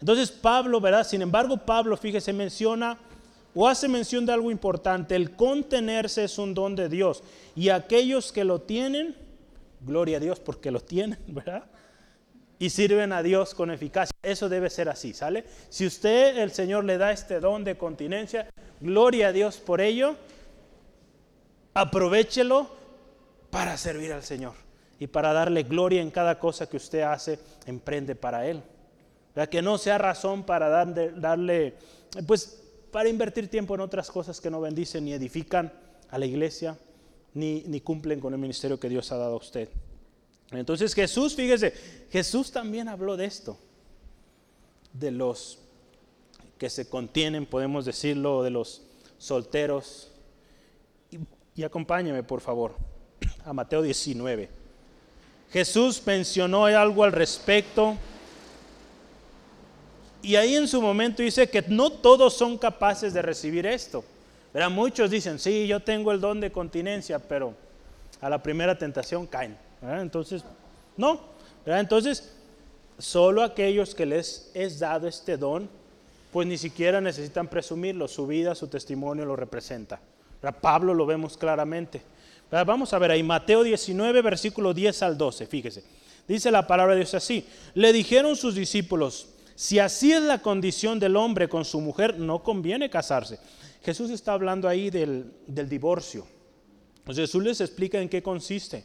Entonces Pablo, ¿verdad? Sin embargo, Pablo, fíjese, menciona o hace mención de algo importante. El contenerse es un don de Dios. Y aquellos que lo tienen, Gloria a Dios porque los tienen, ¿verdad? Y sirven a Dios con eficacia. Eso debe ser así, ¿sale? Si usted, el Señor, le da este don de continencia, gloria a Dios por ello, aprovechelo para servir al Señor y para darle gloria en cada cosa que usted hace, emprende para Él. ¿Verdad? Que no sea razón para darle, pues, para invertir tiempo en otras cosas que no bendicen ni edifican a la iglesia, ni, cumplen con el ministerio que Dios ha dado a usted. Entonces Jesús, fíjese, Jesús también habló de esto, de los que se contienen, podemos decirlo, de los solteros. Y, y acompáñeme, por favor, a Mateo 19. Jesús mencionó algo al respecto. Y ahí en su momento dice que no todos son capaces de recibir esto. Muchos dicen, sí, yo tengo el don de continencia, pero a la primera tentación caen. Entonces, no. Entonces, solo aquellos que les es dado este don, pues ni siquiera necesitan presumirlo, su vida, su testimonio lo representa. Pablo lo vemos claramente. Vamos a ver ahí, Mateo 19, versículo 10 al 12, fíjese. Dice la palabra de Dios así. Le dijeron sus discípulos, si así es la condición del hombre con su mujer, no conviene casarse. Jesús está hablando ahí del, divorcio. Jesús les explica en qué consiste,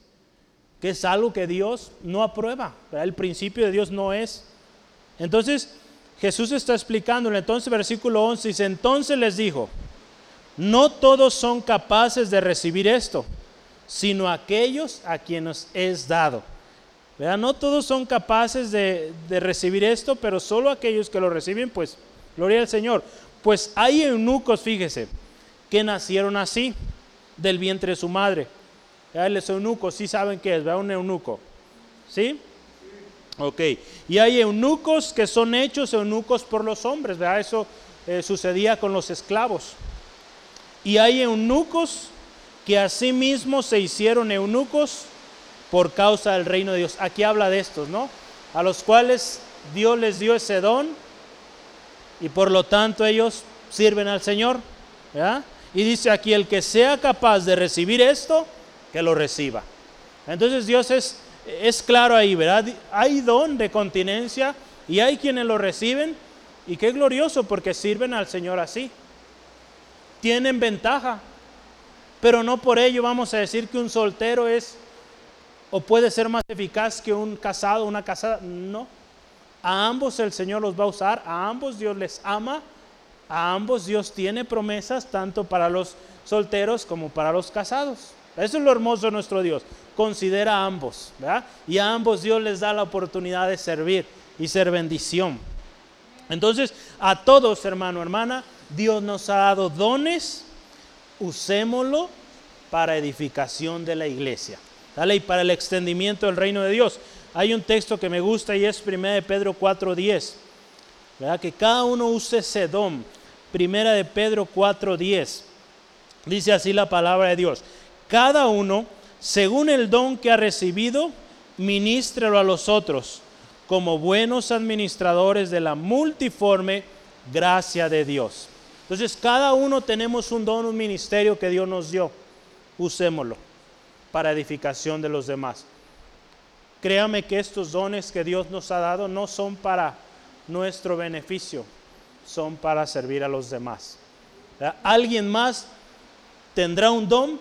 que es algo que Dios no aprueba. El principio de Dios no es. Entonces, Jesús está explicándole. Entonces, versículo 11 dice, entonces les dijo, no todos son capaces de recibir esto, sino aquellos a quienes es dado. No todos son capaces de, de, recibir esto, pero solo aquellos que lo reciben, pues, gloria al Señor. Pues hay eunucos, fíjese, que nacieron así, del vientre de su madre. Los eunucos, sí saben qué es, ¿verdad? Un eunuco. ¿Sí? Ok. Y hay eunucos que son hechos eunucos por los hombres, ¿verdad? Eso eh, sucedía con los esclavos. Y hay eunucos que asimismo se hicieron eunucos por causa del reino de Dios. Aquí habla de estos, ¿no? A los cuales Dios les dio ese don y por lo tanto ellos sirven al Señor. Y dice aquí, el que sea capaz de recibir esto, que lo reciba. Entonces Dios es, es claro ahí, ¿verdad? Hay don de continencia y hay quienes lo reciben y qué glorioso porque sirven al Señor así. Tienen ventaja, pero no por ello vamos a decir que un soltero es o puede ser más eficaz que un casado, una casada. No. A ambos el Señor los va a usar, a ambos Dios les ama, a ambos Dios tiene promesas, tanto para los solteros como para los casados. Eso es lo hermoso de nuestro Dios. Considera a ambos. Y a ambos Dios les da la oportunidad de servir y ser bendición. Entonces, a todos, hermano, hermana, Dios nos ha dado dones, usémoslo para edificación de la iglesia. ¿Dale? Y para el extendimiento del reino de Dios. Hay un texto que me gusta y es 1 de Pedro 4.10. ¿Verdad? Que cada uno use Sedom. Primera de Pedro 4.10. Dice así la palabra de Dios. Cada uno, según el don que ha recibido, ministrelo a los otros, como buenos administradores de la multiforme gracia de Dios. Entonces, cada uno tenemos un don, un ministerio que Dios nos dio. Usémoslo para edificación de los demás. Créame que estos dones que Dios nos ha dado no son para nuestro beneficio, son para servir a los demás. Alguien más tendrá un don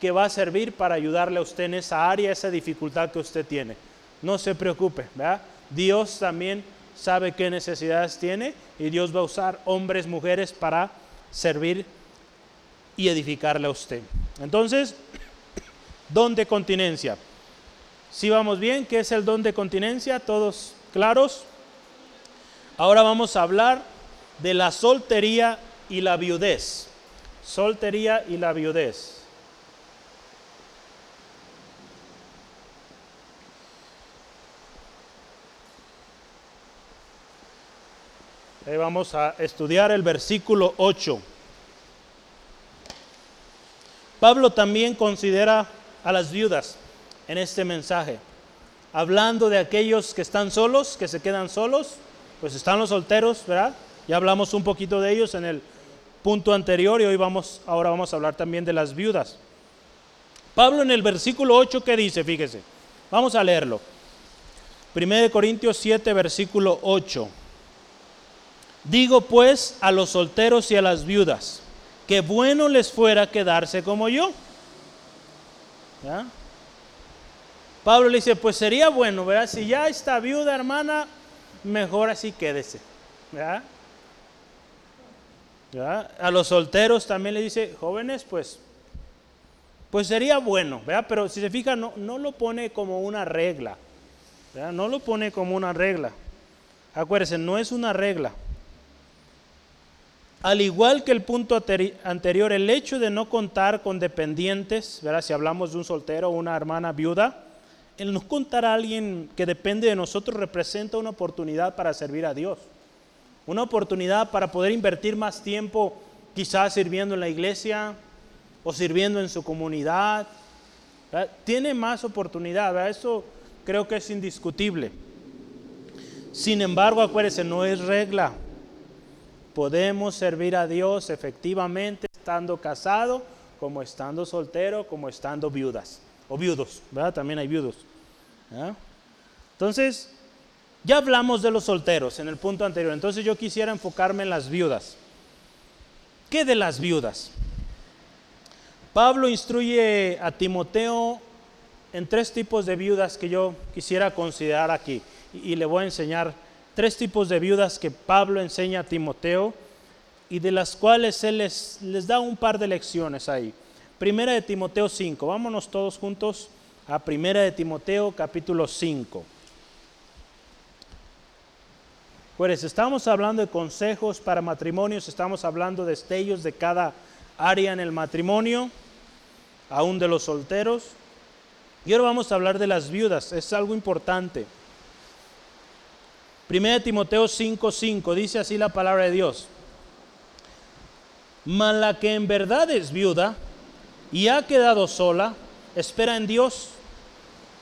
que va a servir para ayudarle a usted en esa área, esa dificultad que usted tiene. No se preocupe, Dios también sabe qué necesidades tiene y Dios va a usar hombres, mujeres para servir y edificarle a usted. Entonces, Don de continencia. Si vamos bien, ¿qué es el don de continencia? ¿Todos claros? Ahora vamos a hablar de la soltería y la viudez. Soltería y la viudez. Ahí vamos a estudiar el versículo 8. Pablo también considera a las viudas en este mensaje. Hablando de aquellos que están solos, que se quedan solos, pues están los solteros, ¿verdad? Ya hablamos un poquito de ellos en el punto anterior y hoy vamos, ahora vamos a hablar también de las viudas. Pablo en el versículo 8, ¿qué dice? Fíjese, vamos a leerlo. 1 Corintios 7, versículo 8. Digo pues a los solteros y a las viudas, que bueno les fuera quedarse como yo Pablo le dice, pues sería bueno, ¿verdad? Si ya está viuda, hermana, mejor así quédese. A los solteros también le dice, jóvenes, pues, pues sería bueno, ¿verdad? Pero si se fija, no, no lo pone como una regla. No lo pone como una regla. Acuérdense, no es una regla. Al igual que el punto anterior, el hecho de no contar con dependientes, ¿verdad? si hablamos de un soltero o una hermana viuda, el no contar a alguien que depende de nosotros representa una oportunidad para servir a Dios. Una oportunidad para poder invertir más tiempo quizás sirviendo en la iglesia o sirviendo en su comunidad. Tiene más oportunidad, eso creo que es indiscutible. Sin embargo, acuérdense, no es regla. Podemos servir a Dios efectivamente estando casado, como estando soltero, como estando viudas o viudos, ¿verdad? También hay viudos. Entonces, ya hablamos de los solteros en el punto anterior, entonces yo quisiera enfocarme en las viudas. ¿Qué de las viudas? Pablo instruye a Timoteo en tres tipos de viudas que yo quisiera considerar aquí y, le voy a enseñar tres tipos de viudas que Pablo enseña a Timoteo y de las cuales él les, da un par de lecciones ahí. Primera de Timoteo 5, vámonos todos juntos a Primera de Timoteo capítulo 5. Pues estamos hablando de consejos para matrimonios, estamos hablando de destellos de cada área en el matrimonio, aún de los solteros. Y ahora vamos a hablar de las viudas, es algo importante. 1 Timoteo 5:5 dice así la palabra de Dios. Mas la que en verdad es viuda y ha quedado sola, espera en Dios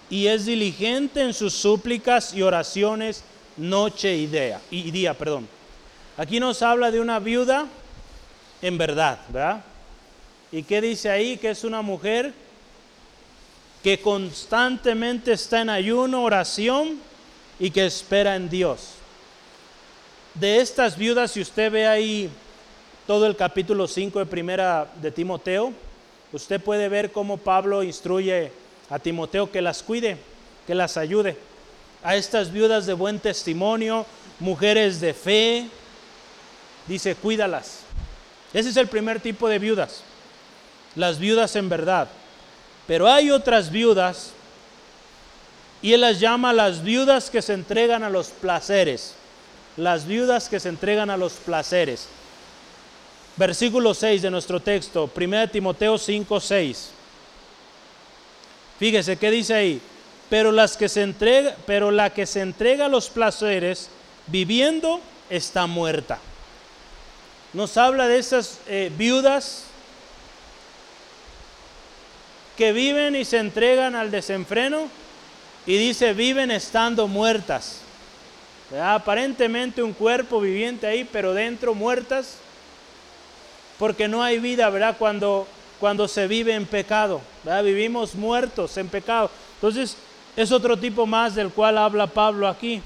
y es diligente en sus súplicas y oraciones noche y día, y día, perdón. Aquí nos habla de una viuda en verdad, ¿verdad? ¿Y qué dice ahí? Que es una mujer que constantemente está en ayuno, oración y que espera en Dios. De estas viudas, si usted ve ahí todo el capítulo 5 de primera de Timoteo, usted puede ver cómo Pablo instruye a Timoteo que las cuide, que las ayude. A estas viudas de buen testimonio, mujeres de fe, dice, cuídalas. Ese es el primer tipo de viudas, las viudas en verdad. Pero hay otras viudas y él las llama las viudas que se entregan a los placeres. Las viudas que se entregan a los placeres. Versículo 6 de nuestro texto, 1 Timoteo 5, 6. Fíjese qué dice ahí. Pero, las que se entrega, pero la que se entrega a los placeres viviendo está muerta. Nos habla de esas eh, viudas que viven y se entregan al desenfreno y dice viven estando muertas. Aparentemente un cuerpo viviente ahí, pero dentro muertas, porque no hay vida, ¿verdad? Cuando, cuando se vive en pecado, Vivimos muertos en pecado. Entonces, es otro tipo más del cual habla Pablo aquí.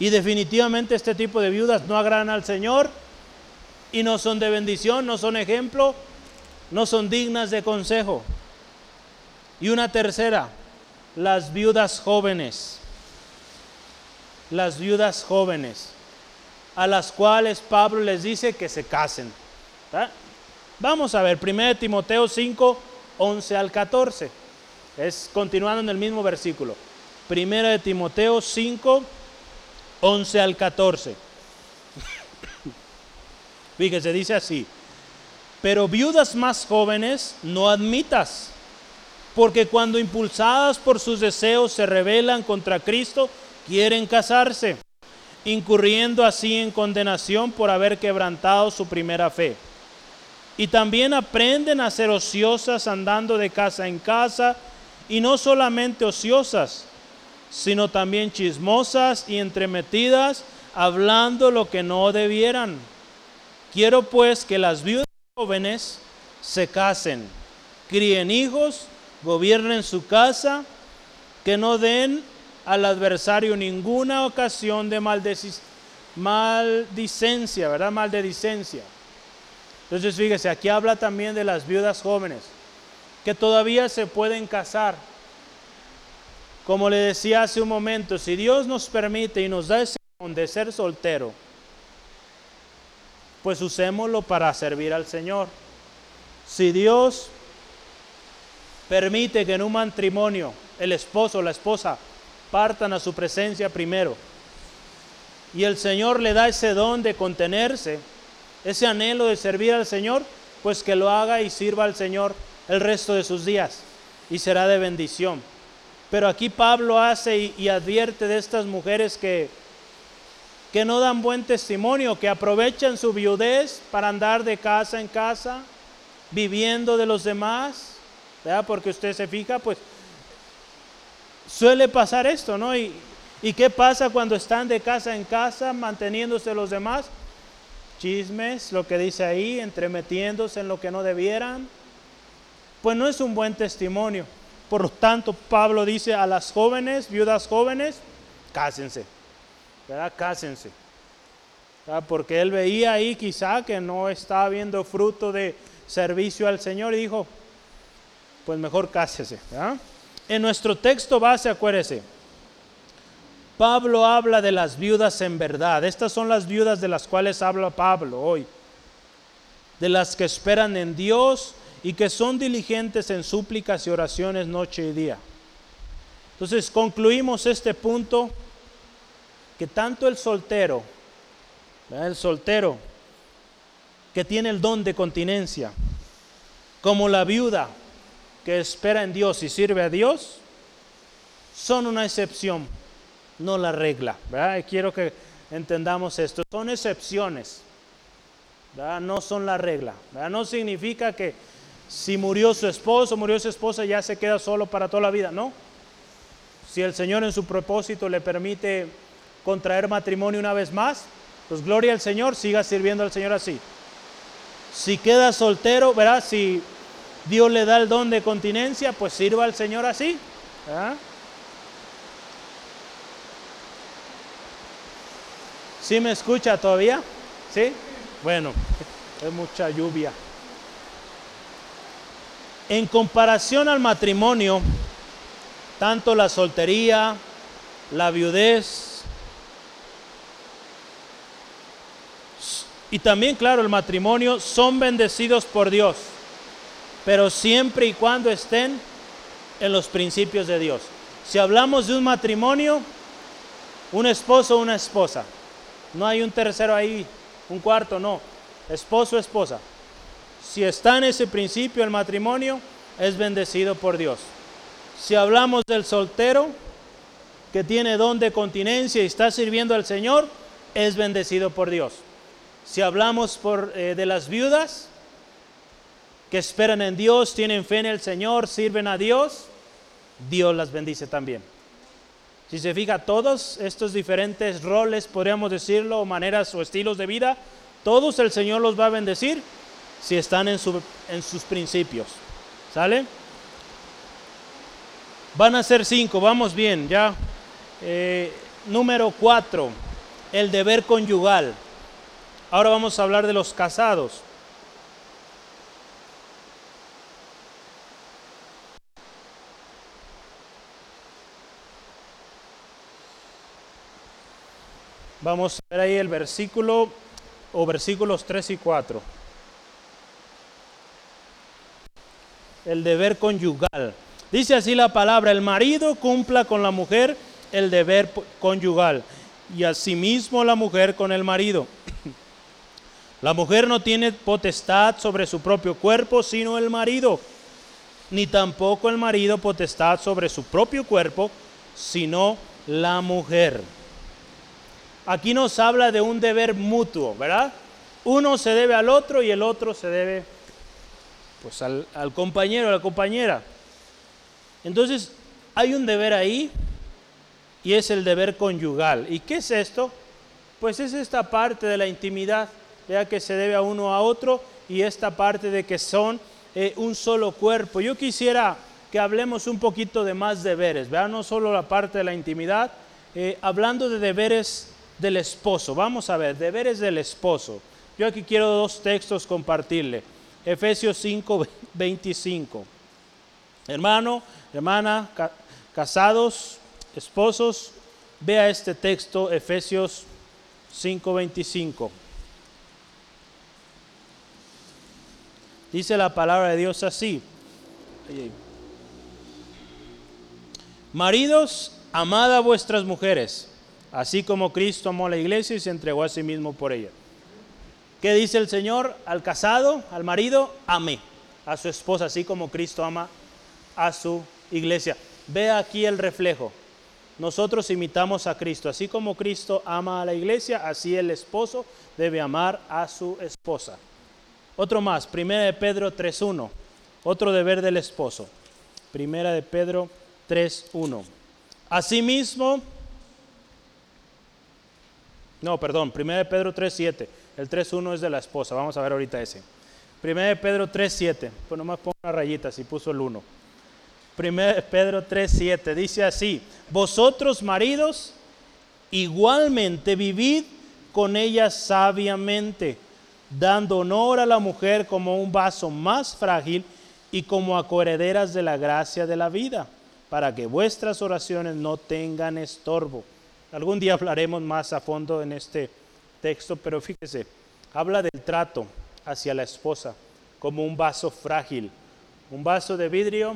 Y definitivamente este tipo de viudas no agradan al Señor y no son de bendición, no son ejemplo, no son dignas de consejo. Y una tercera, las viudas jóvenes. Las viudas jóvenes, a las cuales Pablo les dice que se casen. Vamos a ver, 1 Timoteo 5, 11 al 14. Es continuando en el mismo versículo. 1 Timoteo 5, 11 al 14. Fíjese, dice así. Pero viudas más jóvenes no admitas porque cuando impulsadas por sus deseos se rebelan contra Cristo, quieren casarse, incurriendo así en condenación por haber quebrantado su primera fe. Y también aprenden a ser ociosas andando de casa en casa, y no solamente ociosas, sino también chismosas y entremetidas, hablando lo que no debieran. Quiero pues que las viudas jóvenes se casen, críen hijos, gobiernen su casa, que no den al adversario ninguna ocasión de maldicencia, ¿verdad? Maldicencia. Entonces fíjese, aquí habla también de las viudas jóvenes, que todavía se pueden casar. Como le decía hace un momento, si Dios nos permite y nos da ese don de ser soltero, pues usémoslo para servir al Señor. Si Dios permite que en un matrimonio el esposo o la esposa partan a su presencia primero. Y el Señor le da ese don de contenerse, ese anhelo de servir al Señor, pues que lo haga y sirva al Señor el resto de sus días y será de bendición. Pero aquí Pablo hace y, advierte de estas mujeres que, que no dan buen testimonio, que aprovechan su viudez para andar de casa en casa, viviendo de los demás porque usted se fija, pues suele pasar esto, ¿no? Y, ¿Y qué pasa cuando están de casa en casa manteniéndose los demás? Chismes, lo que dice ahí, entremetiéndose en lo que no debieran. Pues no es un buen testimonio. Por lo tanto, Pablo dice a las jóvenes, viudas jóvenes, cásense. ¿Verdad? Cásense. Porque él veía ahí quizá que no estaba viendo fruto de servicio al Señor y dijo, pues mejor cásese. En nuestro texto base, acuérdese, Pablo habla de las viudas en verdad. Estas son las viudas de las cuales habla Pablo hoy. De las que esperan en Dios y que son diligentes en súplicas y oraciones noche y día. Entonces concluimos este punto que tanto el soltero, el soltero que tiene el don de continencia, como la viuda espera en Dios y sirve a Dios, son una excepción no la regla. quiero que entendamos esto. Son excepciones, no son la regla. No significa que si murió su esposo, murió su esposa, ya se queda solo para toda la vida. No. Si el Señor en su propósito le permite contraer matrimonio una vez más, pues gloria al Señor, siga sirviendo al Señor así. Si queda soltero, ¿verdad? Si Dios le da el don de continencia, pues sirva al Señor así. ¿verdad? ¿Sí me escucha todavía? ¿Sí? Bueno, es mucha lluvia. En comparación al matrimonio, tanto la soltería, la viudez, y también, claro, el matrimonio son bendecidos por Dios, pero siempre y cuando estén en los principios de Dios. Si hablamos de un matrimonio, un esposo una esposa, no hay un tercero ahí, un cuarto, no. Esposo, esposa. Si está en ese principio el matrimonio, es bendecido por Dios. Si hablamos del soltero que tiene don de continencia y está sirviendo al Señor, es bendecido por Dios. Si hablamos eh, de las viudas que esperan en Dios, tienen fe en el Señor, sirven a Dios, Dios las bendice también. Si se fija, todos estos diferentes roles, podríamos decirlo, maneras o estilos de vida, todos el Señor los va a bendecir si están en, en sus principios. ¿Sale? Van a ser cinco, vamos bien, ya. Eh, número cuatro, el deber conyugal. Ahora vamos a hablar de los casados. Vamos a ver ahí el versículo o versículos 3 y 4. El deber conyugal. Dice así la palabra, el marido cumpla con la mujer el deber conyugal y asimismo la mujer con el marido. La mujer no tiene potestad sobre su propio cuerpo, sino el marido, ni tampoco el marido potestad sobre su propio cuerpo, sino la mujer aquí nos habla de un deber mutuo, ¿verdad? Uno se debe al otro y el otro se debe pues al, al compañero, a la compañera. Entonces, hay un deber ahí y es el deber conyugal. ¿Y qué es esto? Pues es esta parte de la intimidad, ya que se debe a uno a otro y esta parte de que son eh, un solo cuerpo. Yo quisiera que hablemos un poquito de más deberes, ¿verdad? No solo la parte de la intimidad, eh, hablando de deberes del esposo. Vamos a ver, deberes del esposo. Yo aquí quiero dos textos compartirle. Efesios 5, 25. Hermano, hermana, casados, esposos, vea este texto, Efesios 5, 25. Dice la palabra de Dios así. Maridos, amad a vuestras mujeres así como Cristo amó a la iglesia y se entregó a sí mismo por ella. ¿Qué dice el Señor al casado, al marido? Ame a su esposa, así como Cristo ama a su iglesia. Ve aquí el reflejo. Nosotros imitamos a Cristo, así como Cristo ama a la iglesia, así el esposo debe amar a su esposa. Otro más, Primera de Pedro 3.1, otro deber del esposo. Primera de Pedro 3.1. Asimismo, No, perdón, 1 Pedro 3.7. El 3.1 es de la esposa. Vamos a ver ahorita ese. 1 Pedro 3.7. Pues nomás pongo una rayita si puso el 1. 1 Pedro 3.7 dice así. Vosotros maridos igualmente vivid con ella sabiamente, dando honor a la mujer como un vaso más frágil y como a coherederas de la gracia de la vida, para que vuestras oraciones no tengan estorbo. Algún día hablaremos más a fondo en este texto, pero fíjese, habla del trato hacia la esposa como un vaso frágil. Un vaso de vidrio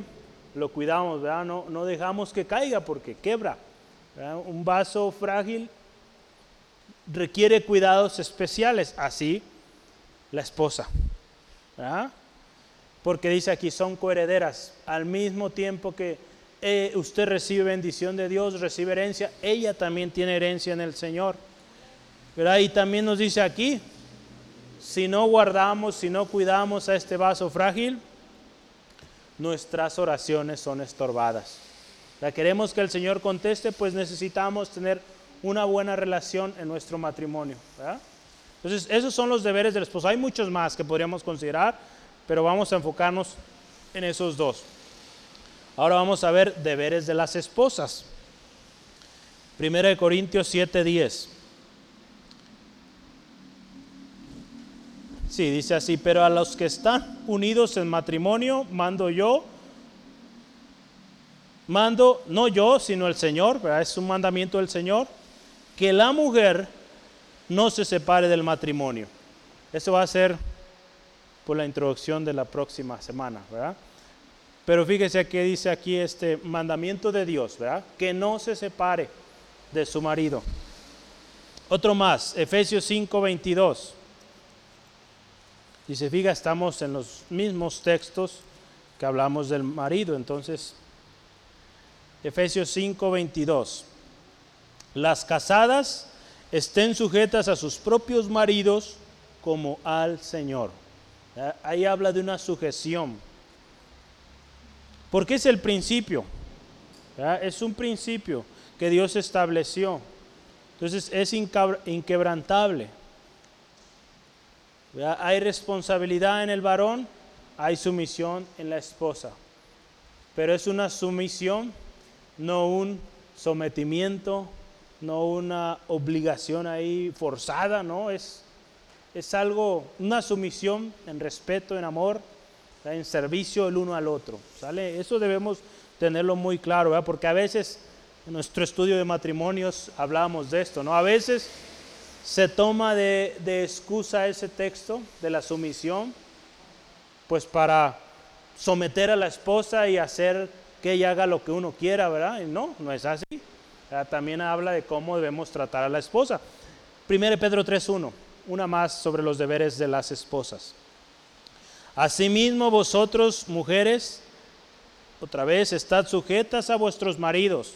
lo cuidamos, No, dejamos que caiga porque quebra. Un vaso frágil requiere cuidados especiales, así la esposa. Porque dice aquí, son coherederas. Al mismo tiempo que eh, usted recibe bendición de Dios, recibe herencia, ella también tiene herencia en el Señor. ¿verdad? Y también nos dice aquí, si no guardamos, si no cuidamos a este vaso frágil, nuestras oraciones son estorbadas. La queremos que el Señor conteste, pues necesitamos tener una buena relación en nuestro matrimonio. Entonces, esos son los deberes del esposo. Hay muchos más que podríamos considerar, pero vamos a enfocarnos en esos dos. Ahora vamos a ver deberes de las esposas. Primera de Corintios 7:10. Sí, dice así, pero a los que están unidos en matrimonio, mando yo, mando, no yo, sino el Señor, es un mandamiento del Señor, que la mujer no se separe del matrimonio. Eso va a ser por la introducción de la próxima semana, ¿verdad? Pero fíjese que dice aquí este mandamiento de Dios, ¿verdad? Que no se separe de su marido. Otro más, Efesios 5:22. Dice, fíjate, estamos en los mismos textos que hablamos del marido, entonces Efesios 5:22. Las casadas estén sujetas a sus propios maridos como al Señor. Ahí habla de una sujeción. Porque es el principio. Es un principio que Dios estableció. Entonces es inquebrantable. Hay responsabilidad en el varón, hay sumisión en la esposa. Pero es una sumisión no un sometimiento, no una obligación ahí forzada, no, es, es algo, una sumisión en respeto, en amor, en servicio el uno al otro. ¿sale? Eso debemos tenerlo muy claro, porque a veces en nuestro estudio de matrimonios hablamos de esto, ¿no? A veces se toma de, excusa ese texto de la sumisión, pues para someter a la esposa y hacer que ella haga lo que uno quiera, ¿verdad? No, no es así. También habla de cómo debemos tratar a la esposa. 1 Pedro 3.1, una más sobre los deberes de las esposas. Asimismo vosotros, mujeres, otra vez, estad sujetas a vuestros maridos,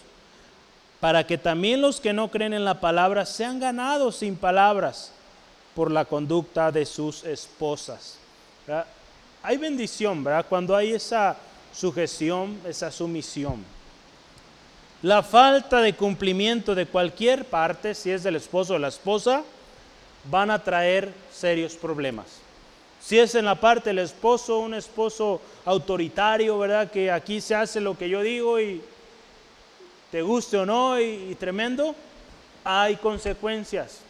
para que también los que no creen en la palabra sean ganados sin palabras por la conducta de sus esposas. Hay bendición, ¿verdad? Cuando hay esa sujeción, esa sumisión. La falta de cumplimiento de cualquier parte, si es del esposo o la esposa, van a traer serios problemas. Si es en la parte del esposo, un esposo autoritario, ¿verdad? Que aquí se hace lo que yo digo y te guste o no y, y tremendo, hay consecuencias.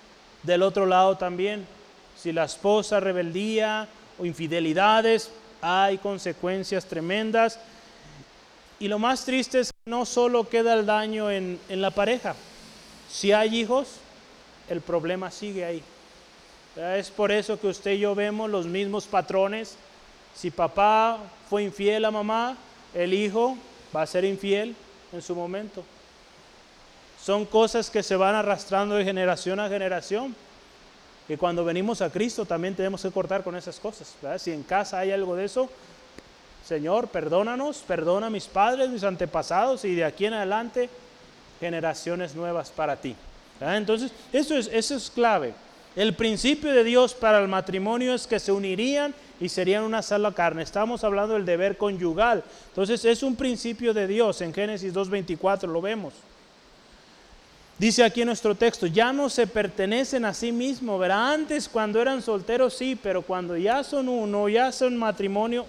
Del otro lado también, si la esposa rebeldía o infidelidades, hay consecuencias tremendas. Y lo más triste es que no solo queda el daño en, la pareja. Si hay hijos, el problema sigue ahí. Es por eso que usted y yo vemos los mismos patrones. Si papá fue infiel a mamá, el hijo va a ser infiel en su momento. Son cosas que se van arrastrando de generación a generación que cuando venimos a Cristo también tenemos que cortar con esas cosas. Si en casa hay algo de eso, Señor, perdónanos, perdona a mis padres, mis antepasados y de aquí en adelante generaciones nuevas para ti. Entonces, eso es, eso es clave. El principio de Dios para el matrimonio es que se unirían y serían una sola carne. Estamos hablando del deber conyugal. Entonces, es un principio de Dios. En Génesis 2.24 lo vemos. Dice aquí en nuestro texto, ya no se pertenecen a sí mismos, ¿verdad? Antes cuando eran solteros sí, pero cuando ya son uno, ya son matrimonio,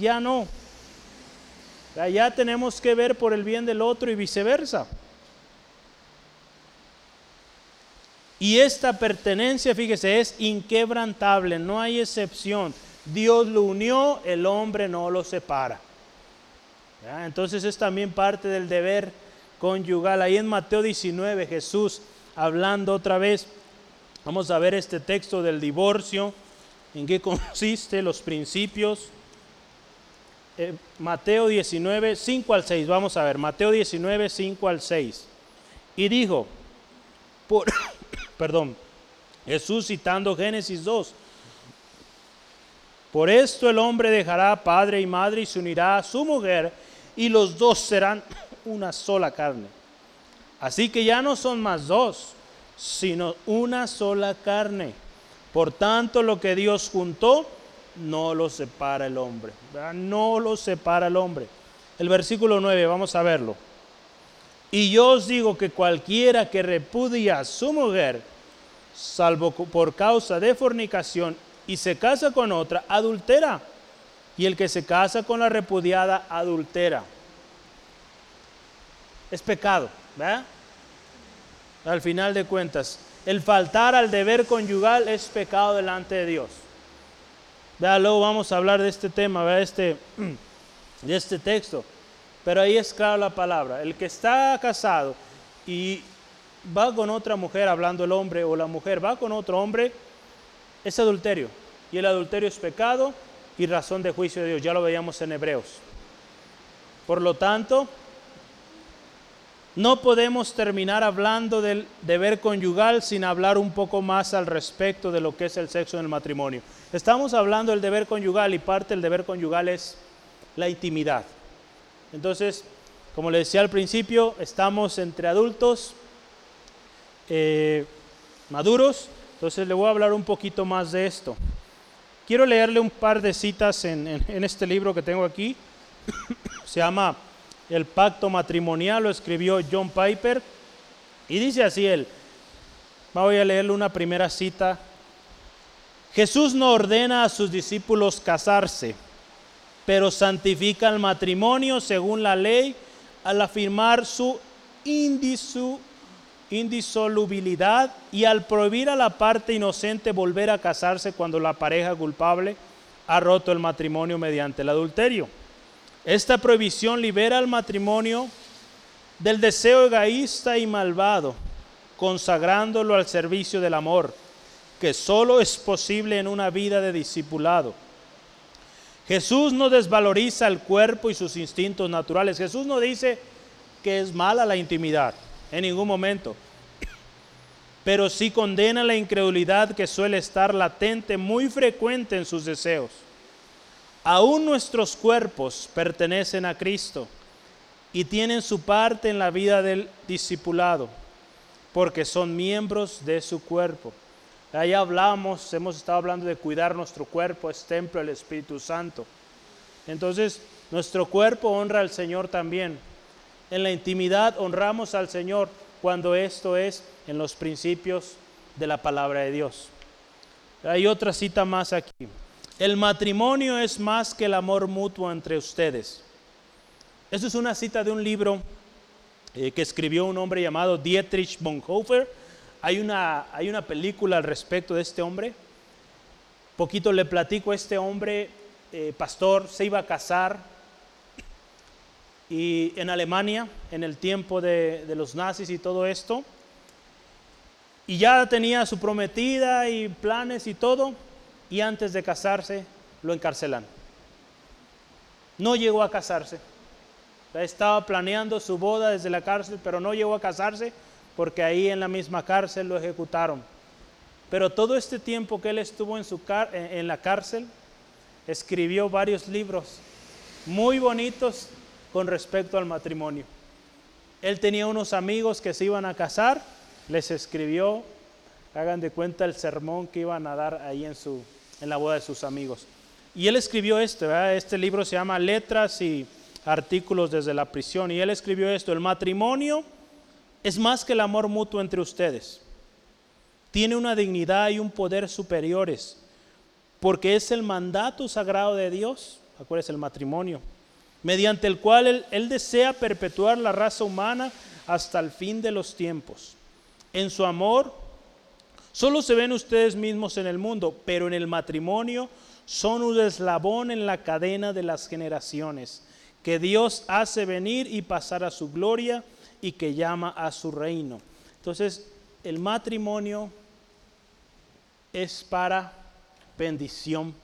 ya no. Ya tenemos que ver por el bien del otro y viceversa. Y esta pertenencia, fíjese, es inquebrantable, no hay excepción. Dios lo unió, el hombre no lo separa. Entonces es también parte del deber conyugal. Ahí en Mateo 19 Jesús hablando otra vez, vamos a ver este texto del divorcio, en qué consiste, los principios. Eh, Mateo 19, 5 al 6, vamos a ver, Mateo 19, 5 al 6. Y dijo, por, perdón, Jesús citando Génesis 2, por esto el hombre dejará padre y madre y se unirá a su mujer y los dos serán una sola carne. Así que ya no son más dos, sino una sola carne. Por tanto, lo que Dios juntó, no lo separa el hombre. No lo separa el hombre. El versículo 9, vamos a verlo. Y yo os digo que cualquiera que repudia a su mujer, salvo por causa de fornicación, y se casa con otra, adultera. Y el que se casa con la repudiada, adultera es pecado, ¿verdad? Al final de cuentas, el faltar al deber conyugal es pecado delante de Dios. ¿Verdad? Luego vamos a hablar de este tema, ¿verdad? Este, de este texto. Pero ahí es claro la palabra. El que está casado y va con otra mujer, hablando el hombre, o la mujer va con otro hombre, es adulterio. Y el adulterio es pecado y razón de juicio de Dios. Ya lo veíamos en Hebreos. Por lo tanto, no podemos terminar hablando del deber conyugal sin hablar un poco más al respecto de lo que es el sexo en el matrimonio. Estamos hablando del deber conyugal y parte del deber conyugal es la intimidad. Entonces, como le decía al principio, estamos entre adultos eh, maduros, entonces le voy a hablar un poquito más de esto. Quiero leerle un par de citas en este libro que tengo aquí. Se llama el pacto matrimonial lo escribió John Piper y dice así él, voy a leerle una primera cita. Jesús no ordena a sus discípulos casarse, pero santifica el matrimonio según la ley al afirmar su indisolubilidad y al prohibir a la parte inocente volver a casarse cuando la pareja culpable ha roto el matrimonio mediante el adulterio. Esta prohibición libera al matrimonio del deseo egoísta y malvado, consagrándolo al servicio del amor, que solo es posible en una vida de discipulado. Jesús no desvaloriza el cuerpo y sus instintos naturales. Jesús no dice que es mala la intimidad en ningún momento, pero sí condena la incredulidad que suele estar latente muy frecuente en sus deseos. Aún nuestros cuerpos pertenecen a Cristo y tienen su parte en la vida del discipulado, porque son miembros de su cuerpo. Ahí hablamos, hemos estado hablando de cuidar nuestro cuerpo, es templo del Espíritu Santo. Entonces, nuestro cuerpo honra al Señor también. En la intimidad honramos al Señor cuando esto es en los principios de la palabra de Dios. Hay otra cita más aquí. El matrimonio es más que el amor mutuo entre ustedes. Esto es una cita de un libro eh, que escribió un hombre llamado Dietrich Bonhoeffer. Hay una, hay una película al respecto de este hombre. Poquito le platico, este hombre, eh, pastor, se iba a casar y en Alemania, en el tiempo de, de los nazis y todo esto. Y ya tenía su prometida y planes y todo y antes de casarse lo encarcelan. No llegó a casarse. Estaba planeando su boda desde la cárcel, pero no llegó a casarse porque ahí en la misma cárcel lo ejecutaron. Pero todo este tiempo que él estuvo en, su en la cárcel, escribió varios libros muy bonitos con respecto al matrimonio. Él tenía unos amigos que se iban a casar, les escribió, hagan de cuenta el sermón que iban a dar ahí en su, en la boda de sus amigos. Y él escribió esto, este libro se llama Letras y Artículos desde la prisión, y él escribió esto, el matrimonio es más que el amor mutuo entre ustedes. Tiene una dignidad y un poder superiores, porque es el mandato sagrado de Dios, acuérdense el matrimonio, mediante el cual él, él desea perpetuar la raza humana hasta el fin de los tiempos. En su amor, solo se ven ustedes mismos en el mundo, pero en el matrimonio son un eslabón en la cadena de las generaciones, que Dios hace venir y pasar a su gloria y que llama a su reino. Entonces, el matrimonio es para bendición,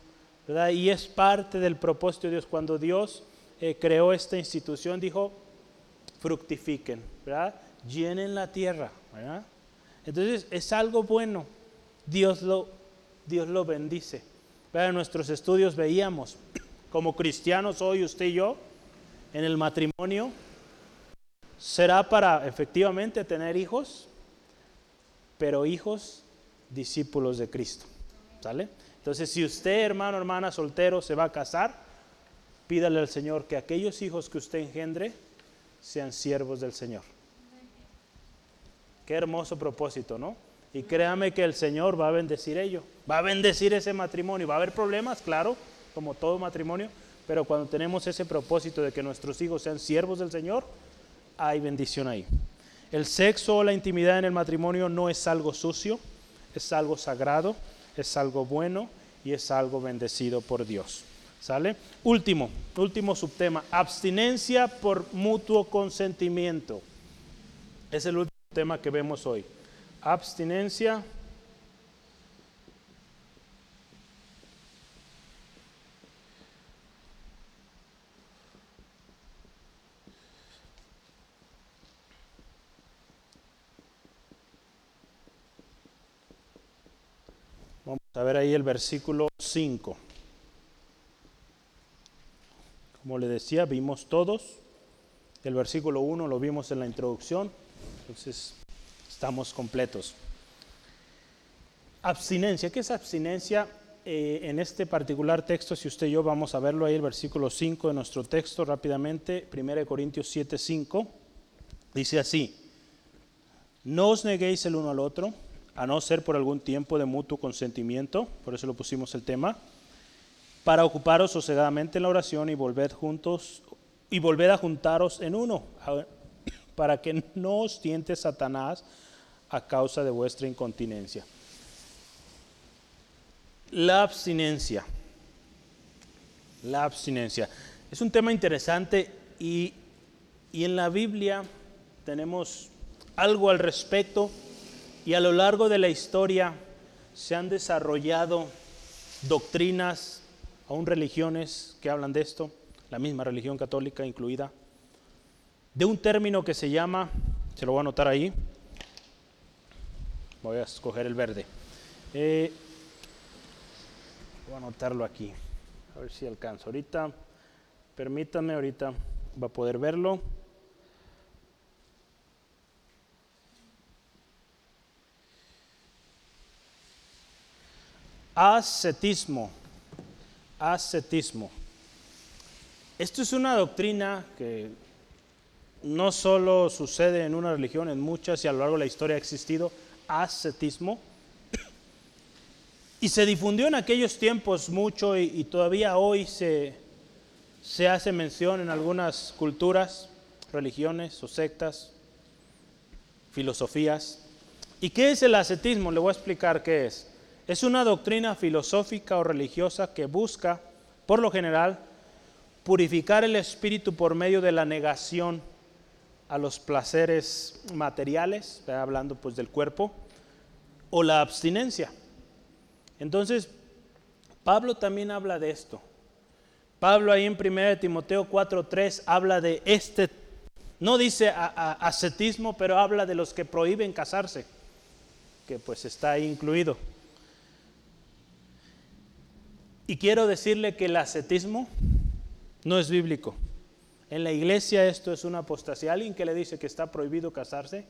¿verdad? Y es parte del propósito de Dios. Cuando Dios eh, creó esta institución, dijo, fructifiquen, ¿verdad? Llenen la tierra, ¿verdad? Entonces, es algo bueno. Dios lo, Dios lo bendice. En nuestros estudios veíamos, como cristianos hoy usted y yo, en el matrimonio, será para efectivamente tener hijos, pero hijos discípulos de Cristo. ¿Sale? Entonces, si usted, hermano, hermana, soltero, se va a casar, pídale al Señor que aquellos hijos que usted engendre sean siervos del Señor. Qué hermoso propósito, ¿no? Y créame que el Señor va a bendecir ello, va a bendecir ese matrimonio. Va a haber problemas, claro, como todo matrimonio, pero cuando tenemos ese propósito de que nuestros hijos sean siervos del Señor, hay bendición ahí. El sexo o la intimidad en el matrimonio no es algo sucio, es algo sagrado, es algo bueno y es algo bendecido por Dios. ¿Sale? Último, último subtema, abstinencia por mutuo consentimiento. Es el último tema que vemos hoy. Abstinencia Vamos a ver ahí el versículo 5. Como le decía, vimos todos. El versículo 1 lo vimos en la introducción. Entonces, estamos completos. Abstinencia. ¿Qué es abstinencia? Eh, en este particular texto, si usted y yo vamos a verlo ahí, el versículo 5 de nuestro texto rápidamente, 1 Corintios 7, 5, dice así, no os neguéis el uno al otro a no ser por algún tiempo de mutuo consentimiento, por eso lo pusimos el tema, para ocuparos sosegadamente en la oración y volver juntos y volver a juntaros en uno, para que no os tiente Satanás a causa de vuestra incontinencia. La abstinencia. La abstinencia. Es un tema interesante y, y en la Biblia tenemos algo al respecto y a lo largo de la historia se han desarrollado doctrinas, aún religiones que hablan de esto, la misma religión católica incluida, de un término que se llama, se lo voy a anotar ahí, voy a escoger el verde. Eh, voy a anotarlo aquí, a ver si alcanzo. Ahorita, permítanme, ahorita va a poder verlo. Ascetismo. Ascetismo. Esto es una doctrina que no solo sucede en una religión, en muchas y a lo largo de la historia ha existido ascetismo. Y se difundió en aquellos tiempos mucho y, todavía hoy se, se hace mención en algunas culturas, religiones o sectas, filosofías. ¿Y qué es el ascetismo? Le voy a explicar qué es. Es una doctrina filosófica o religiosa que busca, por lo general, purificar el espíritu por medio de la negación a los placeres materiales, hablando pues del cuerpo, o la abstinencia. Entonces, Pablo también habla de esto. Pablo ahí en 1 Timoteo 4:3 habla de este, no dice ascetismo, pero habla de los que prohíben casarse, que pues está ahí incluido. Y quiero decirle que el ascetismo no es bíblico. En la iglesia esto es una apostasía. Alguien que le dice que está prohibido casarse,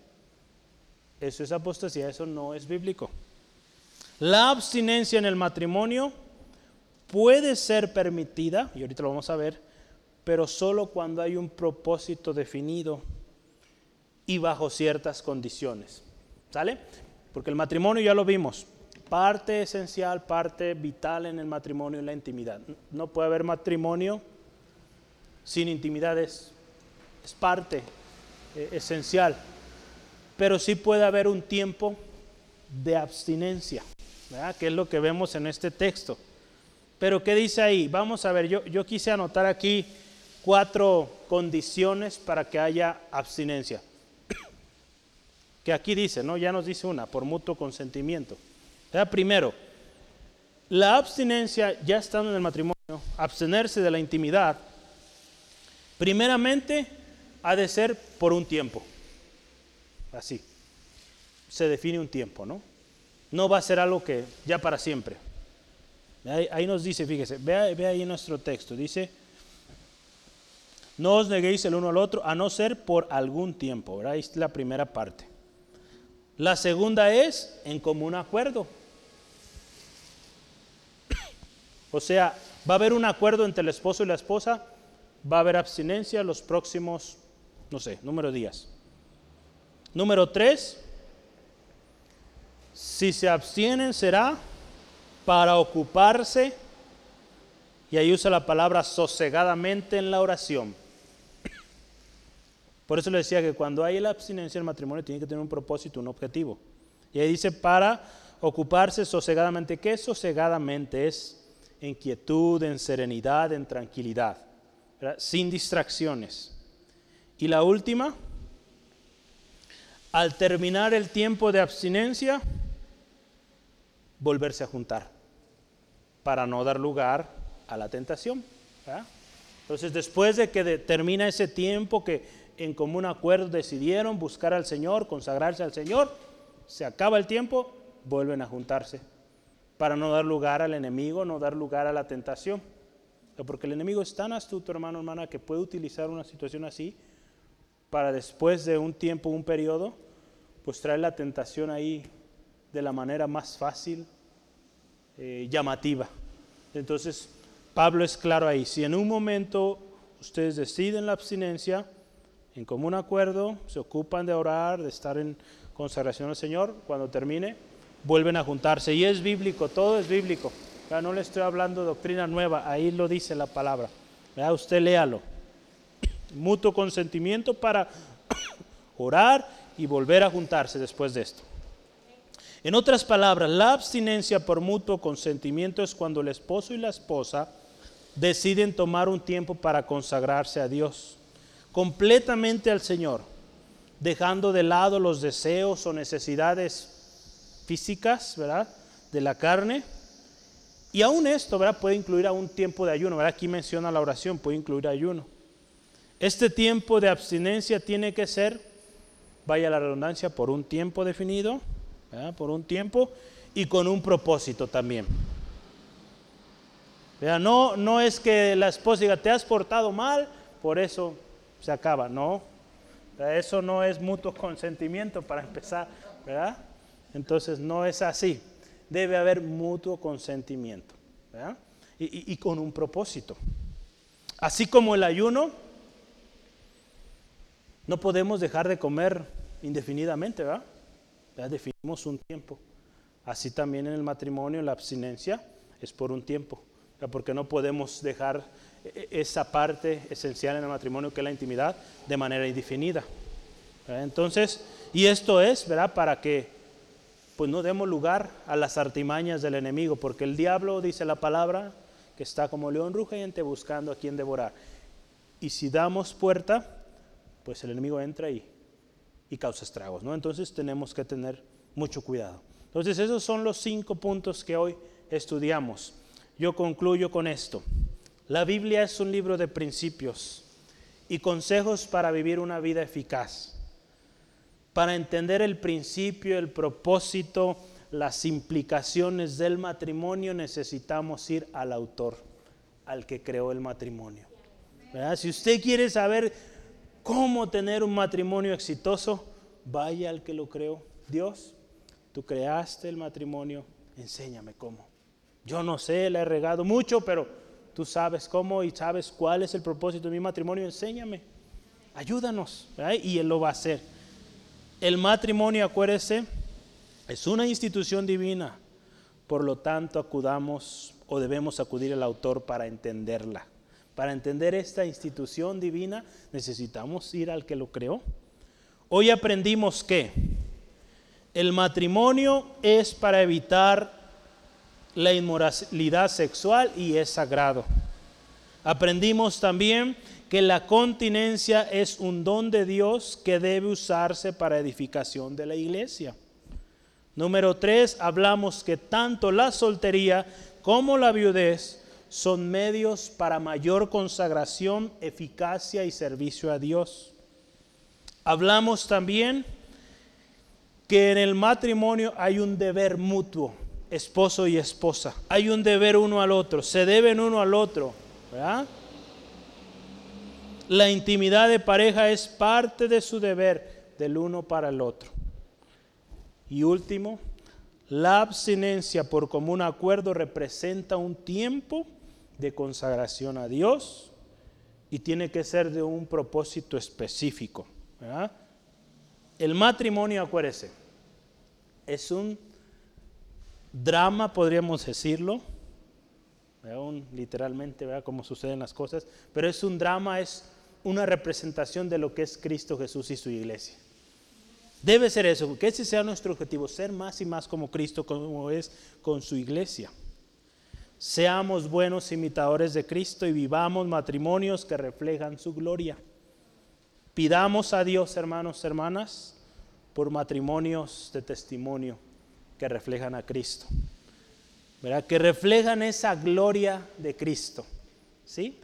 eso es apostasía, eso no es bíblico. La abstinencia en el matrimonio puede ser permitida, y ahorita lo vamos a ver, pero solo cuando hay un propósito definido y bajo ciertas condiciones. ¿Sale? Porque el matrimonio ya lo vimos. Parte esencial, parte vital en el matrimonio es la intimidad. No puede haber matrimonio sin intimidad, es, parte eh, esencial. Pero sí puede haber un tiempo de abstinencia, que es lo que vemos en este texto. Pero ¿qué dice ahí? Vamos a ver, yo, yo quise anotar aquí cuatro condiciones para que haya abstinencia. que aquí dice, ¿no? Ya nos dice una, por mutuo consentimiento. Primero, la abstinencia, ya estando en el matrimonio, abstenerse de la intimidad, primeramente ha de ser por un tiempo. Así. Se define un tiempo, ¿no? No va a ser algo que ya para siempre. Ahí, nos dice, fíjese, ve, ve ahí nuestro texto, dice, no os neguéis el uno al otro, a no ser por algún tiempo. Ahí es la primera parte. La segunda es en común acuerdo. O sea, va a haber un acuerdo entre el esposo y la esposa, va a haber abstinencia los próximos, no sé, número de días. Número tres, si se abstienen será para ocuparse, y ahí usa la palabra sosegadamente en la oración. Por eso le decía que cuando hay la abstinencia en el matrimonio tiene que tener un propósito, un objetivo. Y ahí dice para ocuparse sosegadamente. ¿Qué sosegadamente? Es en quietud, en serenidad, en tranquilidad, sin distracciones. Y la última, al terminar el tiempo de abstinencia, volverse a juntar para no dar lugar a la tentación. Entonces, después de que termina ese tiempo que en común acuerdo decidieron buscar al Señor, consagrarse al Señor, se acaba el tiempo, vuelven a juntarse para no dar lugar al enemigo, no dar lugar a la tentación. Porque el enemigo es tan astuto, hermano, hermana, que puede utilizar una situación así para después de un tiempo, un periodo, pues traer la tentación ahí de la manera más fácil, eh, llamativa. Entonces, Pablo es claro ahí, si en un momento ustedes deciden la abstinencia, en común acuerdo, se ocupan de orar, de estar en consagración al Señor, cuando termine, vuelven a juntarse. Y es bíblico, todo es bíblico. Ya no le estoy hablando doctrina nueva, ahí lo dice la palabra. ¿Ya? Usted léalo. Mutuo consentimiento para orar y volver a juntarse después de esto. En otras palabras, la abstinencia por mutuo consentimiento es cuando el esposo y la esposa deciden tomar un tiempo para consagrarse a Dios, completamente al Señor, dejando de lado los deseos o necesidades físicas, ¿verdad? De la carne. Y aún esto, ¿verdad? Puede incluir a un tiempo de ayuno, ¿verdad? Aquí menciona la oración, puede incluir ayuno. Este tiempo de abstinencia tiene que ser, vaya la redundancia, por un tiempo definido, ¿verdad? Por un tiempo y con un propósito también. No, no es que la esposa diga, te has portado mal, por eso se acaba, no. Eso no es mutuo consentimiento para empezar, ¿verdad? Entonces no es así. Debe haber mutuo consentimiento y, con un propósito. Así como el ayuno, no podemos dejar de comer indefinidamente, ¿verdad? Ya definimos un tiempo. Así también en el matrimonio, la abstinencia es por un tiempo, porque no podemos dejar esa parte esencial en el matrimonio que es la intimidad de manera indefinida. Entonces, y esto es, ¿verdad? Para que pues no demos lugar a las artimañas del enemigo, porque el diablo, dice la palabra, que está como león rugiente buscando a quien devorar. Y si damos puerta, pues el enemigo entra y, y causa estragos, ¿no? Entonces tenemos que tener mucho cuidado. Entonces esos son los cinco puntos que hoy estudiamos. Yo concluyo con esto. La Biblia es un libro de principios y consejos para vivir una vida eficaz para entender el principio, el propósito, las implicaciones del matrimonio, necesitamos ir al autor, al que creó el matrimonio. Si usted quiere saber cómo tener un matrimonio exitoso, vaya al que lo creó. Dios, tú creaste el matrimonio, enséñame cómo. Yo no sé, le he regado mucho, pero tú sabes cómo y sabes cuál es el propósito de mi matrimonio, enséñame, ayúdanos. Y Él lo va a hacer. El matrimonio, acuérdese, es una institución divina. Por lo tanto, acudamos o debemos acudir al autor para entenderla. Para entender esta institución divina necesitamos ir al que lo creó. Hoy aprendimos que el matrimonio es para evitar la inmoralidad sexual y es sagrado. Aprendimos también que la continencia es un don de Dios que debe usarse para edificación de la iglesia. Número tres, hablamos que tanto la soltería como la viudez son medios para mayor consagración, eficacia y servicio a Dios. Hablamos también que en el matrimonio hay un deber mutuo, esposo y esposa. Hay un deber uno al otro, se deben uno al otro. La intimidad de pareja es parte de su deber del uno para el otro. Y último, la abstinencia por común acuerdo representa un tiempo de consagración a Dios y tiene que ser de un propósito específico. El matrimonio, acuérdese, es un drama, podríamos decirlo, literalmente, ¿verdad? como suceden las cosas, pero es un drama, es una representación de lo que es Cristo Jesús y su iglesia. Debe ser eso, que ese sea nuestro objetivo, ser más y más como Cristo, como es con su iglesia. Seamos buenos imitadores de Cristo y vivamos matrimonios que reflejan su gloria. Pidamos a Dios, hermanos, hermanas, por matrimonios de testimonio que reflejan a Cristo. ¿Verdad? Que reflejan esa gloria de Cristo. ¿Sí?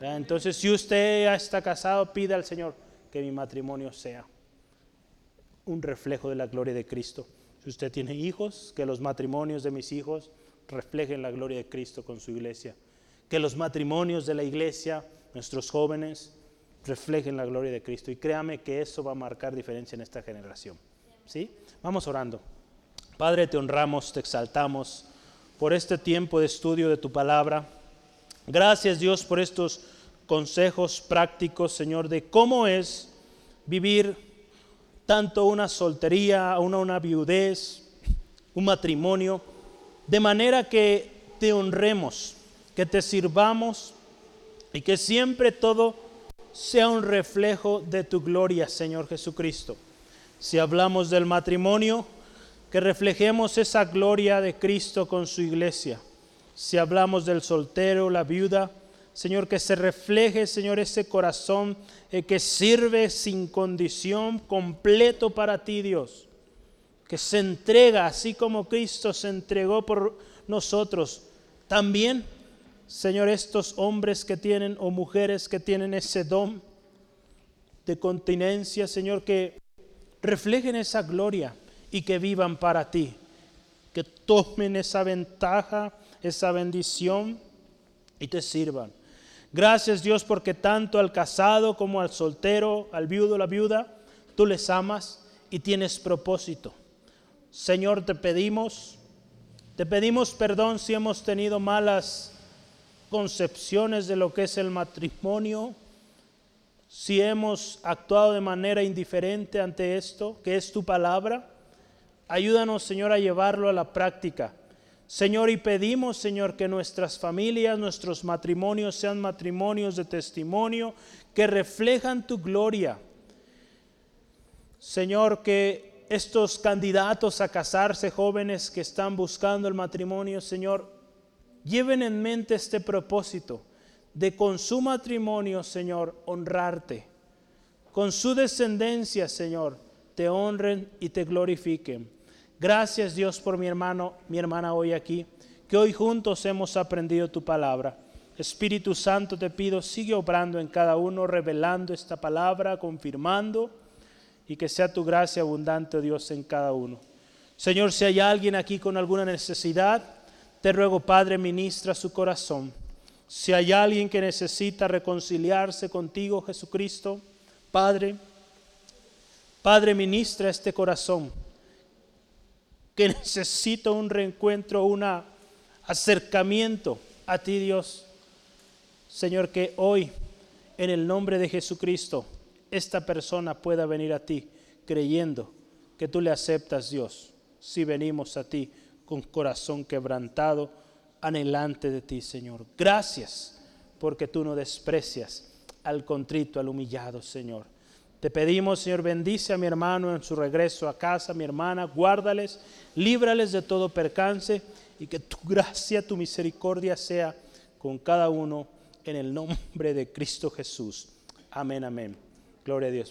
Entonces, si usted está casado, pida al Señor que mi matrimonio sea un reflejo de la gloria de Cristo. Si usted tiene hijos, que los matrimonios de mis hijos reflejen la gloria de Cristo con su iglesia. Que los matrimonios de la iglesia, nuestros jóvenes, reflejen la gloria de Cristo. Y créame que eso va a marcar diferencia en esta generación. ¿Sí? Vamos orando. Padre, te honramos, te exaltamos por este tiempo de estudio de tu palabra. Gracias Dios por estos consejos prácticos, Señor, de cómo es vivir tanto una soltería, una, una viudez, un matrimonio de manera que te honremos, que te sirvamos y que siempre todo sea un reflejo de tu gloria, Señor Jesucristo. Si hablamos del matrimonio, que reflejemos esa gloria de Cristo con su iglesia. Si hablamos del soltero, la viuda, Señor, que se refleje, Señor, ese corazón eh, que sirve sin condición completo para ti, Dios que se entrega, así como Cristo se entregó por nosotros. También, Señor, estos hombres que tienen o mujeres que tienen ese don de continencia, Señor, que reflejen esa gloria y que vivan para ti, que tomen esa ventaja, esa bendición y te sirvan. Gracias Dios porque tanto al casado como al soltero, al viudo, la viuda, tú les amas y tienes propósito. Señor, te pedimos, te pedimos perdón si hemos tenido malas concepciones de lo que es el matrimonio, si hemos actuado de manera indiferente ante esto, que es tu palabra. Ayúdanos, Señor, a llevarlo a la práctica. Señor, y pedimos, Señor, que nuestras familias, nuestros matrimonios sean matrimonios de testimonio que reflejan tu gloria. Señor, que estos candidatos a casarse, jóvenes que están buscando el matrimonio, Señor, lleven en mente este propósito de con su matrimonio, Señor, honrarte. Con su descendencia, Señor, te honren y te glorifiquen. Gracias Dios por mi hermano, mi hermana hoy aquí, que hoy juntos hemos aprendido tu palabra. Espíritu Santo, te pido, sigue obrando en cada uno, revelando esta palabra, confirmando y que sea tu gracia abundante, oh Dios, en cada uno. Señor, si hay alguien aquí con alguna necesidad, te ruego, Padre, ministra su corazón. Si hay alguien que necesita reconciliarse contigo, Jesucristo, Padre, Padre, ministra este corazón que necesita un reencuentro, un acercamiento a ti, Dios. Señor, que hoy, en el nombre de Jesucristo, esta persona pueda venir a ti, creyendo que tú le aceptas, Dios, si venimos a ti con corazón quebrantado, anhelante de ti, Señor. Gracias porque tú no desprecias al contrito, al humillado, Señor. Te pedimos, Señor, bendice a mi hermano en su regreso a casa, mi hermana, guárdales, líbrales de todo percance y que tu gracia, tu misericordia sea con cada uno en el nombre de Cristo Jesús. Amén, amén. Gloria a Dios.